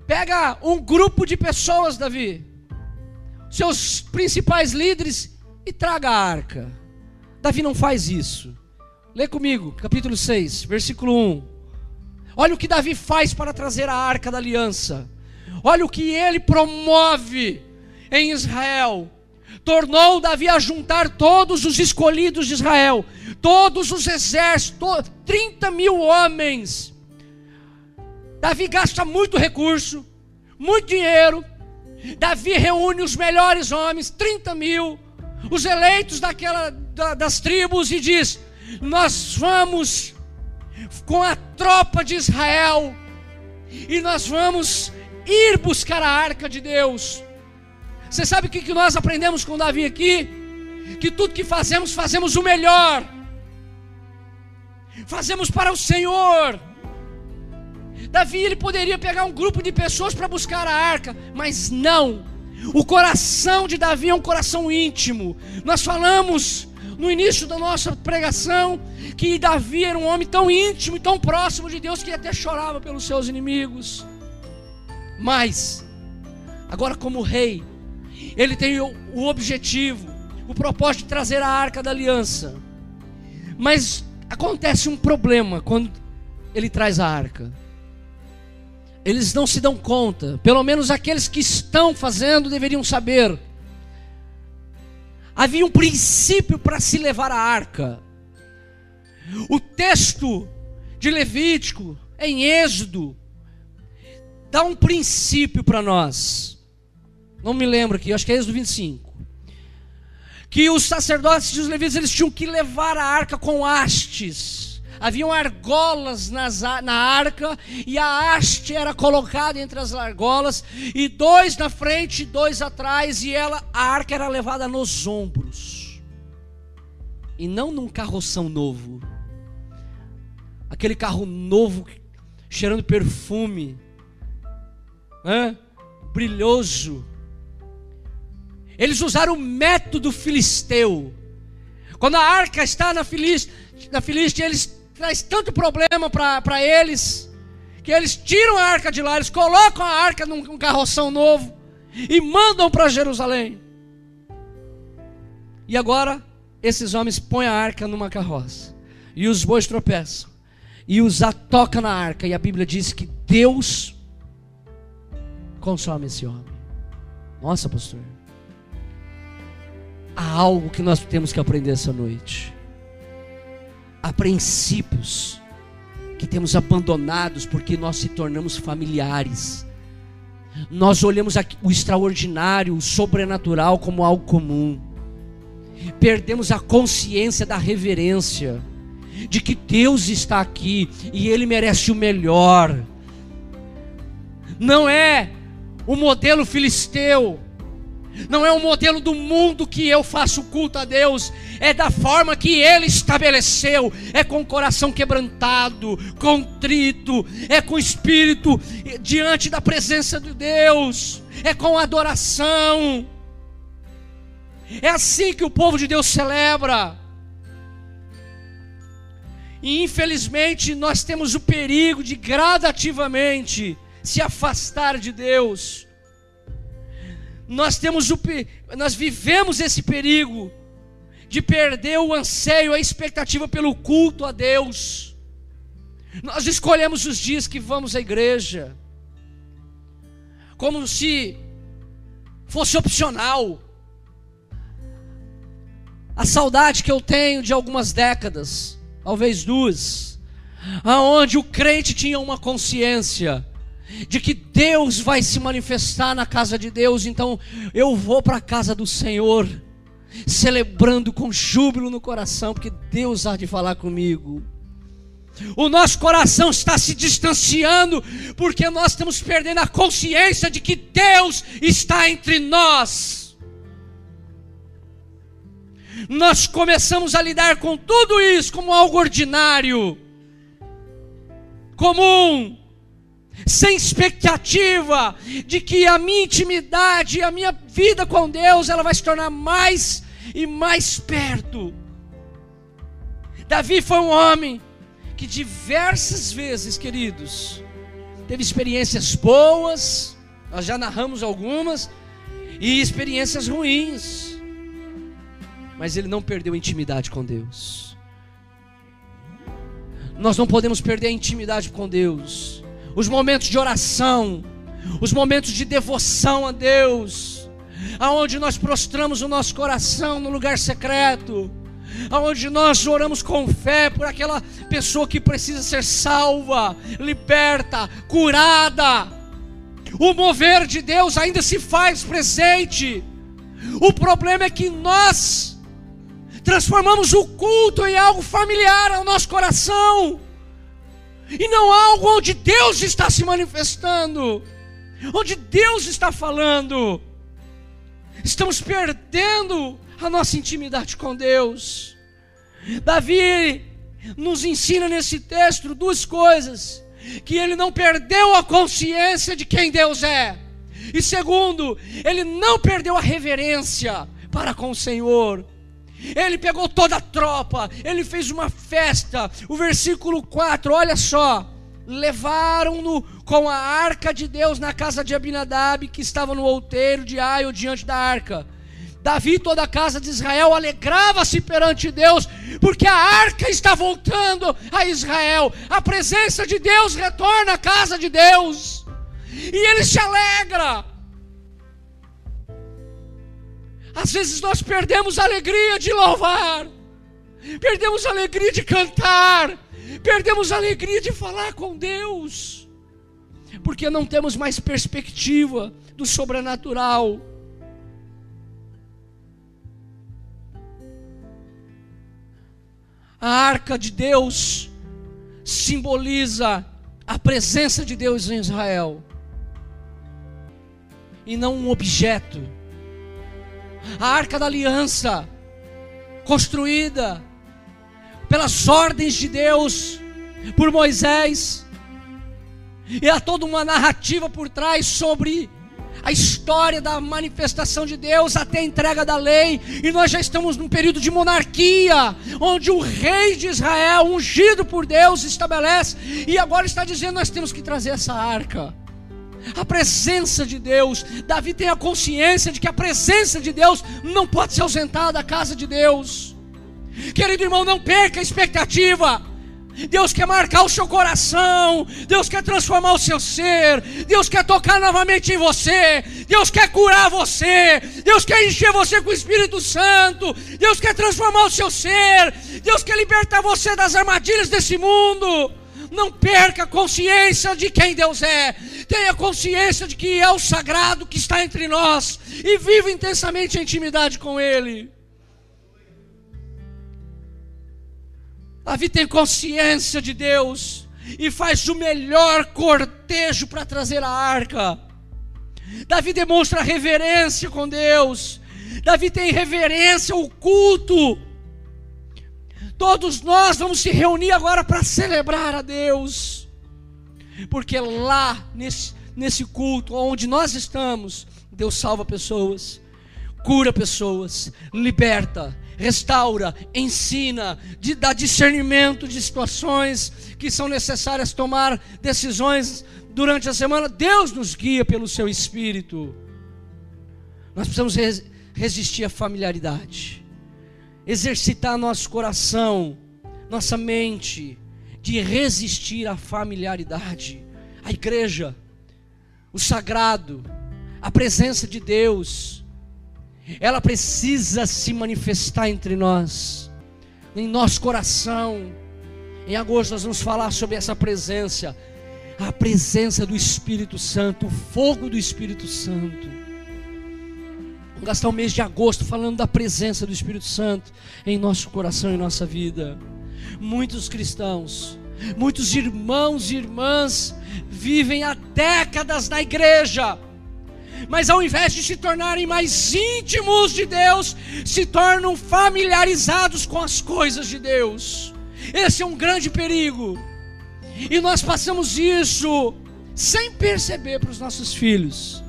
[SPEAKER 1] Pega um grupo de pessoas, Davi, seus principais líderes, e traga a arca. Davi não faz isso. Lê comigo, capítulo 6, versículo 1. Olha o que Davi faz para trazer a arca da aliança. Olha o que ele promove em Israel. Tornou Davi a juntar todos os escolhidos de Israel, todos os exércitos, 30 mil homens. Davi gasta muito recurso, muito dinheiro. Davi reúne os melhores homens, 30 mil, os eleitos daquela, das tribos, e diz: Nós vamos com a tropa de Israel e nós vamos ir buscar a arca de Deus. Você sabe o que nós aprendemos com Davi aqui? Que tudo que fazemos, fazemos o melhor, fazemos para o Senhor. Davi ele poderia pegar um grupo de pessoas para buscar a arca, mas não. O coração de Davi é um coração íntimo. Nós falamos no início da nossa pregação que Davi era um homem tão íntimo e tão próximo de Deus que até chorava pelos seus inimigos. Mas, agora, como rei, ele tem o objetivo, o propósito de trazer a arca da aliança. Mas acontece um problema quando ele traz a arca. Eles não se dão conta, pelo menos aqueles que estão fazendo deveriam saber Havia um princípio para se levar a arca. O texto de Levítico, em Êxodo, dá um princípio para nós. Não me lembro aqui, acho que é Êxodo 25. Que os sacerdotes e os levitas eles tinham que levar a arca com hastes. Haviam argolas nas, na arca e a haste era colocada entre as argolas e dois na frente, dois atrás e ela a arca era levada nos ombros. E não num carroção novo. Aquele carro novo cheirando perfume brilhoso. Eles usaram o método filisteu. Quando a arca está na Filístia, na Filístia eles traz tanto problema para eles, que eles tiram a arca de lá, eles colocam a arca num, carroção novo e mandam para Jerusalém. E agora, esses homens põem a arca numa carroça, e os bois tropeçam, e os toca na arca, e a Bíblia diz que Deus consome esse homem. Nossa, pastor. Há algo que nós temos que aprender essa noite. Há princípios que temos abandonados porque nós se tornamos familiares. Nós olhamos o extraordinário, o sobrenatural como algo comum. Perdemos a consciência da reverência, de que Deus está aqui e Ele merece o melhor. Não é o modelo filisteu, não é o modelo do mundo que eu faço culto a Deus, é da forma que Ele estabeleceu, é com o coração quebrantado, contrito, é com o espírito diante da presença de Deus, é com adoração. É assim que o povo de Deus celebra. E infelizmente nós temos o perigo de gradativamente se afastar de Deus. Nós temos o nós vivemos esse perigo de perder o anseio, a expectativa pelo culto a Deus. Nós escolhemos os dias que vamos à igreja, como se fosse opcional. A saudade que eu tenho de algumas décadas, talvez duas, aonde o crente tinha uma consciência de que Deus vai se manifestar na casa de Deus, então eu vou para a casa do Senhor, celebrando com júbilo no coração, porque Deus há de falar comigo. O nosso coração está se distanciando, porque nós estamos perdendo a consciência de que Deus está entre nós. Nós começamos a lidar com tudo isso como algo ordinário, comum, sem expectativa de que a minha intimidade, a minha vida com Deus, ela vai se tornar mais e mais perto. Davi foi um homem que diversas vezes, queridos, teve experiências boas, nós já narramos algumas, e experiências ruins, mas ele não perdeu intimidade com Deus. Nós não podemos perder a intimidade com Deus os momentos de oração, os momentos de devoção a Deus, aonde nós prostramos o nosso coração no lugar secreto, aonde nós oramos com fé por aquela pessoa que precisa ser salva, liberta, curada. O mover de Deus ainda se faz presente. O problema é que nós transformamos o culto em algo familiar ao nosso coração e não algo onde Deus está se manifestando, onde Deus está falando. Estamos perdendo a nossa intimidade com Deus. Davi nos ensina nesse texto duas coisas: que ele não perdeu a consciência de quem Deus é, e segundo, ele não perdeu a reverência para com o Senhor. Ele pegou toda a tropa, ele fez uma festa. O versículo 4, olha só. Levaram-no com a arca de Deus na casa de Abinadab, que estava no outeiro de Aio diante da arca. Davi toda a casa de Israel alegrava-se perante Deus, porque a arca está voltando a Israel. A presença de Deus retorna à casa de Deus. E ele se alegra. Às vezes nós perdemos a alegria de louvar. perdemos a alegria de cantar, perdemos a alegria de falar com Deus, porque não temos mais perspectiva do sobrenatural. A arca de Deus simboliza a presença de Deus em Israel e não um objeto. A arca da aliança, construída pelas ordens de Deus, por Moisés, e há toda uma narrativa por trás sobre a história da manifestação de Deus até a entrega da lei, e nós já estamos num período de monarquia, onde o rei de Israel, ungido por Deus, estabelece, e agora está dizendo: nós temos que trazer essa arca. A presença de Deus, Davi tem a consciência de que a presença de Deus não pode se ausentar da casa de Deus. Querido irmão, não perca a expectativa. Deus quer marcar o seu coração, Deus quer transformar o seu ser, Deus quer tocar novamente em você, Deus quer curar você, Deus quer encher você com o Espírito Santo, Deus quer transformar o seu ser, Deus quer libertar você das armadilhas desse mundo. Não perca consciência de quem Deus é, tenha consciência de que é o sagrado que está entre nós e viva intensamente a intimidade com Ele. Davi tem consciência de Deus e faz o melhor cortejo para trazer a arca. Davi demonstra reverência com Deus. Davi tem reverência ao culto. Todos nós vamos se reunir agora para celebrar a Deus. Porque lá, nesse, nesse culto, onde nós estamos, Deus salva pessoas, cura pessoas, liberta, restaura, ensina, de, dá discernimento de situações que são necessárias tomar decisões durante a semana. Deus nos guia pelo seu espírito. Nós precisamos res, resistir à familiaridade, exercitar nosso coração, nossa mente, de resistir à familiaridade. A igreja, o sagrado, a presença de Deus, ela precisa se manifestar entre nós, em nosso coração. Em agosto nós vamos falar sobre essa presença, a presença do Espírito Santo, o fogo do Espírito Santo. Gastar o mês de agosto falando da presença do Espírito Santo em nosso coração e nossa vida. Muitos cristãos, muitos irmãos e irmãs vivem há décadas na igreja, mas ao invés de se tornarem mais íntimos de Deus, se tornam familiarizados com as coisas de Deus. Esse é um grande perigo. E nós passamos isso sem perceber para os nossos filhos.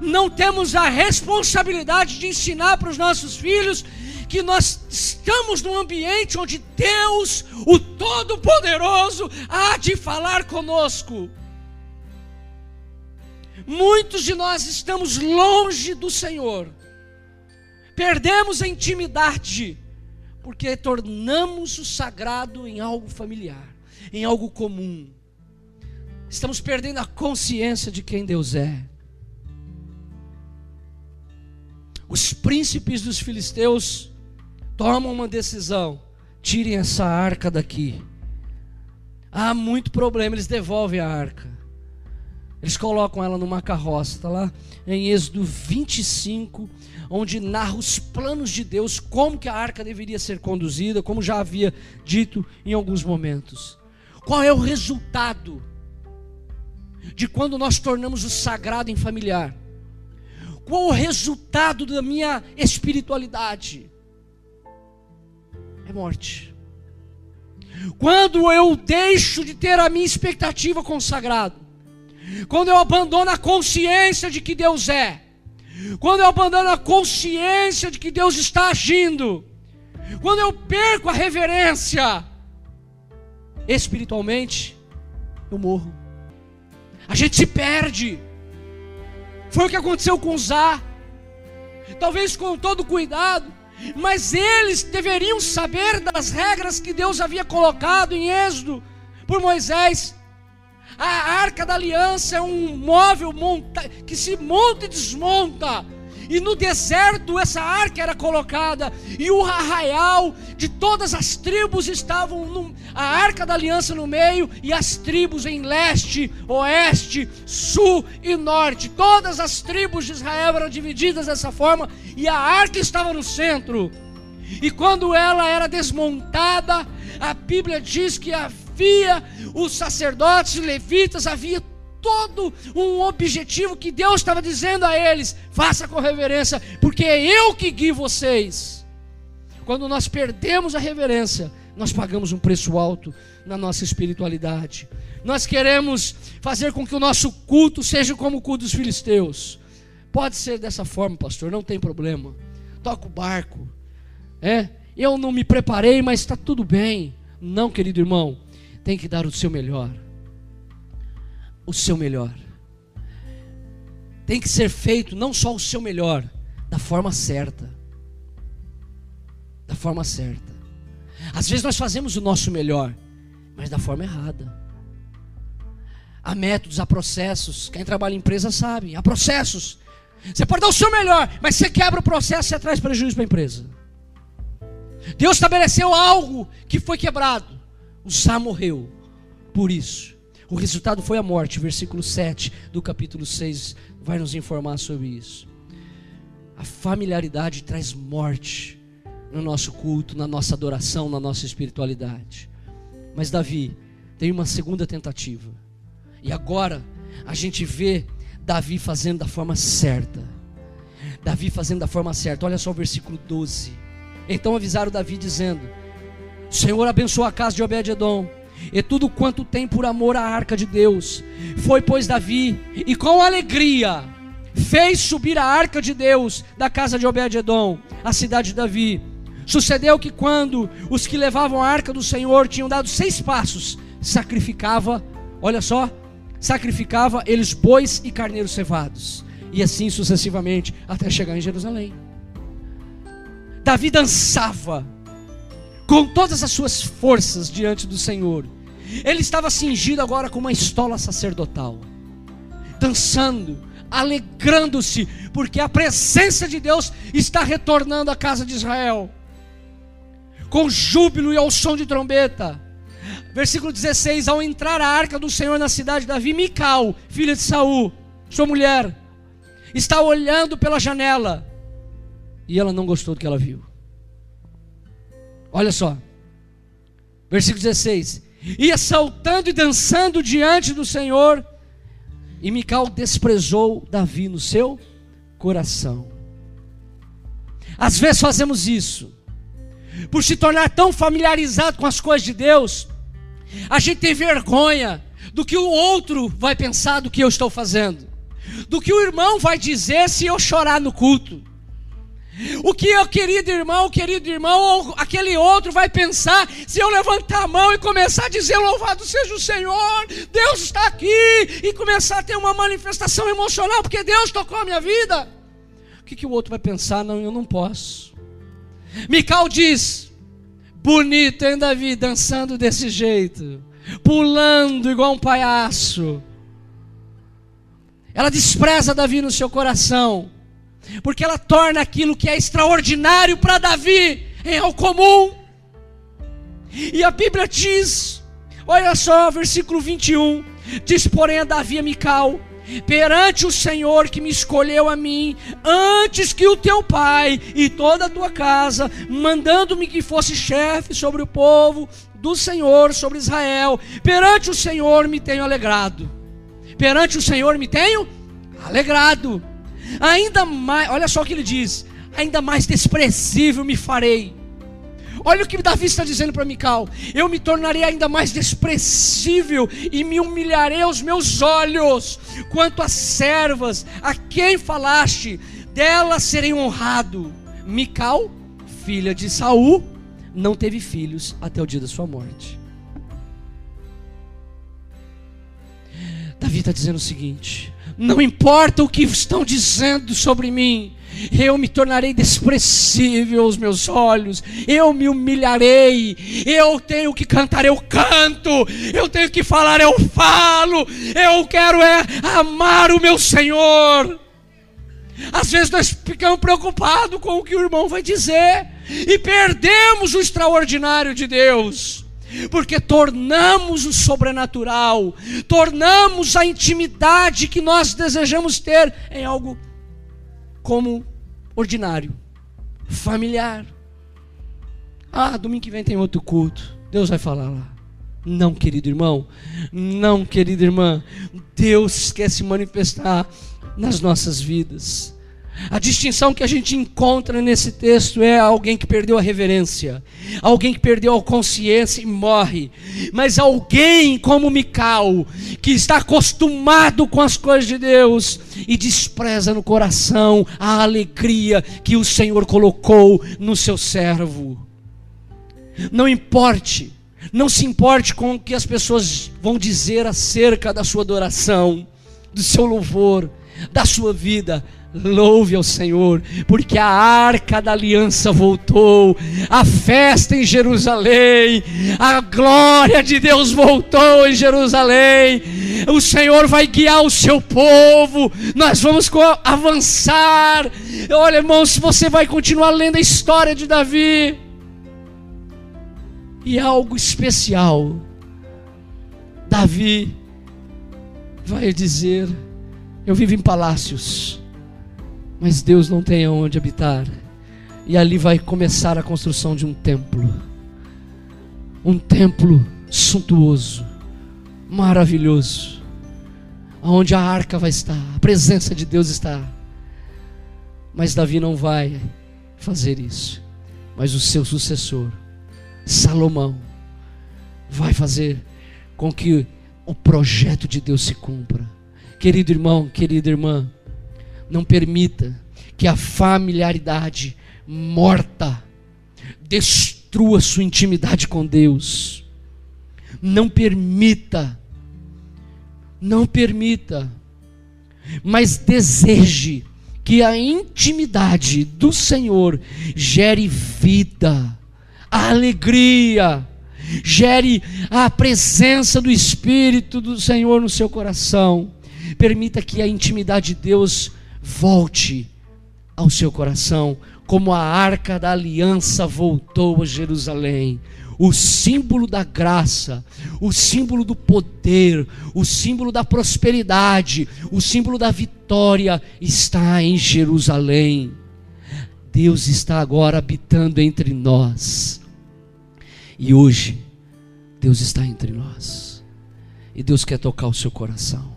[SPEAKER 1] Não temos a responsabilidade de ensinar para os nossos filhos que nós estamos num ambiente onde Deus, o Todo-Poderoso, há de falar conosco. Muitos de nós estamos longe do Senhor, perdemos a intimidade, porque tornamos o sagrado em algo familiar, em algo comum. Estamos perdendo a consciência de quem Deus é. Os príncipes dos filisteus tomam uma decisão: tirem essa arca daqui. Há muito problema, eles devolvem a arca. Eles colocam ela numa carroça, está lá em Êxodo 25, onde narra os planos de Deus, como que a arca deveria ser conduzida, como já havia dito em alguns momentos. Qual é o resultado de quando nós tornamos o sagrado em familiar? Qual o resultado da minha espiritualidade? É morte. Quando eu deixo de ter a minha expectativa sagrado, quando eu abandono a consciência de que Deus é, quando eu abandono a consciência de que Deus está agindo, quando eu perco a reverência, espiritualmente, eu morro. A gente se perde. Foi o que aconteceu com Zá. Talvez com todo cuidado, mas eles deveriam saber das regras que Deus havia colocado em Êxodo por Moisés. A arca da aliança é um móvel monta, que se monta e desmonta. E no deserto essa arca era colocada, e o arraial de todas as tribos estavam, a arca da aliança no meio, e as tribos em leste, oeste, sul e norte. Todas as tribos de Israel eram divididas dessa forma, e a arca estava no centro. E quando ela era desmontada, a Bíblia diz que havia os sacerdotes, levitas, havia todo um objetivo que Deus estava dizendo a eles: faça com reverência, porque é eu que guio vocês. Quando nós perdemos a reverência, nós pagamos um preço alto na nossa espiritualidade. Nós queremos fazer com que o nosso culto seja como o culto dos filisteus. Pode ser dessa forma, pastor, não tem problema. Toca o barco. É, eu não me preparei, mas está tudo bem. Não, querido irmão, tem que dar o seu melhor o seu melhor. Tem que ser feito não só o seu melhor, da forma certa. Da forma certa. Às vezes nós fazemos o nosso melhor, mas da forma errada. Há métodos, há processos. Quem trabalha em empresa sabe, há processos. Você pode dar o seu melhor, mas você quebra o processo e traz prejuízo para a empresa. Deus estabeleceu algo que foi quebrado. O Sá morreu por isso. O resultado foi a morte. Versículo 7 do capítulo 6 vai nos informar sobre isso. A familiaridade traz morte no nosso culto, na nossa adoração, na nossa espiritualidade. Mas Davi tem uma segunda tentativa. E agora a gente vê Davi fazendo da forma certa. Davi fazendo da forma certa. Olha só o versículo 12. Então avisaram Davi dizendo: Senhor abençoou a casa de Obed-edom e tudo quanto tem por amor à arca de Deus. Foi, pois, Davi, e com alegria, fez subir a arca de Deus da casa de Obed-Edom, a cidade de Davi. Sucedeu que quando os que levavam a arca do Senhor tinham dado seis passos, sacrificava, olha só, sacrificava eles bois e carneiros cevados, e assim sucessivamente até chegar em Jerusalém. Davi dançava com todas as suas forças diante do Senhor. Ele estava cingido agora com uma estola sacerdotal, dançando, alegrando-se, porque a presença de Deus está retornando à casa de Israel, com júbilo e ao som de trombeta. Versículo 16: Ao entrar a arca do Senhor na cidade de Davi, Mical, filha de Saul, sua mulher, está olhando pela janela, e ela não gostou do que ela viu. Olha só, versículo 16: Ia saltando e dançando diante do Senhor, e Mical desprezou Davi no seu coração. Às vezes fazemos isso, por se tornar tão familiarizado com as coisas de Deus, a gente tem vergonha do que o outro vai pensar do que eu estou fazendo, do que o irmão vai dizer se eu chorar no culto. O que o querido irmão, querido irmão, ou aquele outro vai pensar se eu levantar a mão e começar a dizer louvado seja o Senhor, Deus está aqui, e começar a ter uma manifestação emocional, porque Deus tocou a minha vida. O que, que o outro vai pensar? Não, eu não posso. Mical diz: bonito, hein, Davi, dançando desse jeito, pulando igual um palhaço. Ela despreza Davi no seu coração porque ela torna aquilo que é extraordinário para Davi em algo comum. E a Bíblia diz, olha só, versículo 21, diz porém a Davi a Mical, perante o Senhor que me escolheu a mim, antes que o teu pai e toda a tua casa, mandando-me que fosse chefe sobre o povo do Senhor, sobre Israel, perante o Senhor me tenho alegrado, perante o Senhor me tenho alegrado ainda mais, olha só o que ele diz: ainda mais desprezível me farei. Olha o que Davi está dizendo para Mical: Eu me tornarei ainda mais desprezível e me humilharei aos meus olhos. Quanto às servas, a quem falaste, delas serei honrado. Mical, filha de Saul, não teve filhos até o dia da sua morte. Davi está dizendo o seguinte: não importa o que estão dizendo sobre mim, eu me tornarei desprezível aos meus olhos, eu me humilharei, eu tenho que cantar, eu canto, eu tenho que falar, eu falo, eu quero é amar o meu Senhor. Às vezes nós ficamos preocupados com o que o irmão vai dizer e perdemos o extraordinário de Deus. Porque tornamos o sobrenatural, tornamos a intimidade que nós desejamos ter em algo como ordinário, familiar. Ah, domingo que vem tem outro culto. Deus vai falar lá. Não, querido irmão, não, querida irmã. Deus quer se manifestar nas nossas vidas. A distinção que a gente encontra nesse texto é alguém que perdeu a reverência, alguém que perdeu a consciência e morre, mas alguém como Mical, que está acostumado com as coisas de Deus e despreza no coração a alegria que o Senhor colocou no seu servo. Não importe, não se importe com o que as pessoas vão dizer acerca da sua adoração, do seu louvor, da sua vida. Louve ao Senhor, porque a arca da aliança voltou, a festa em Jerusalém, a glória de Deus voltou em Jerusalém. O Senhor vai guiar o seu povo, nós vamos avançar. Olha, irmão, se você vai continuar lendo a história de Davi, e algo especial, Davi vai dizer: eu vivo em palácios, mas Deus não tem aonde habitar. E ali vai começar a construção de um templo. Um templo suntuoso, maravilhoso, onde a arca vai estar, a presença de Deus está. Mas Davi não vai fazer isso. Mas o seu sucessor, Salomão, vai fazer com que o projeto de Deus se cumpra. Querido irmão, querida irmã, não permita que a familiaridade morta destrua sua intimidade com Deus. Não permita, não permita, mas deseje que a intimidade do Senhor gere vida, alegria, gere a presença do Espírito do Senhor no seu coração. Permita que a intimidade de Deus volte ao seu coração, como a arca da aliança voltou a Jerusalém. O símbolo da graça, o símbolo do poder, o símbolo da prosperidade, o símbolo da vitória está em Jerusalém. Deus está agora habitando entre nós. E hoje, Deus está entre nós. E Deus quer tocar o seu coração.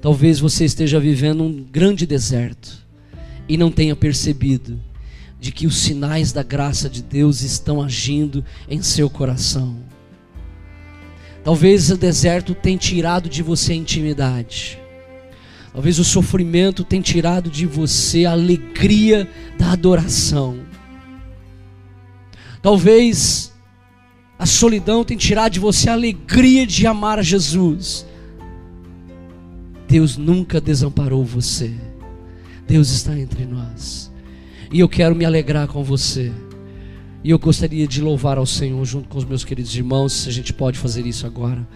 [SPEAKER 1] Talvez você esteja vivendo um grande deserto e não tenha percebido de que os sinais da graça de Deus estão agindo em seu coração. Talvez o deserto tenha tirado de você a intimidade. Talvez o sofrimento tenha tirado de você a alegria da adoração. Talvez a solidão tenha tirado de você a alegria de amar Jesus. Deus nunca desamparou você. Deus está entre nós. E eu quero me alegrar com você. E eu gostaria de louvar ao Senhor junto com os meus queridos irmãos, se a gente pode fazer isso agora.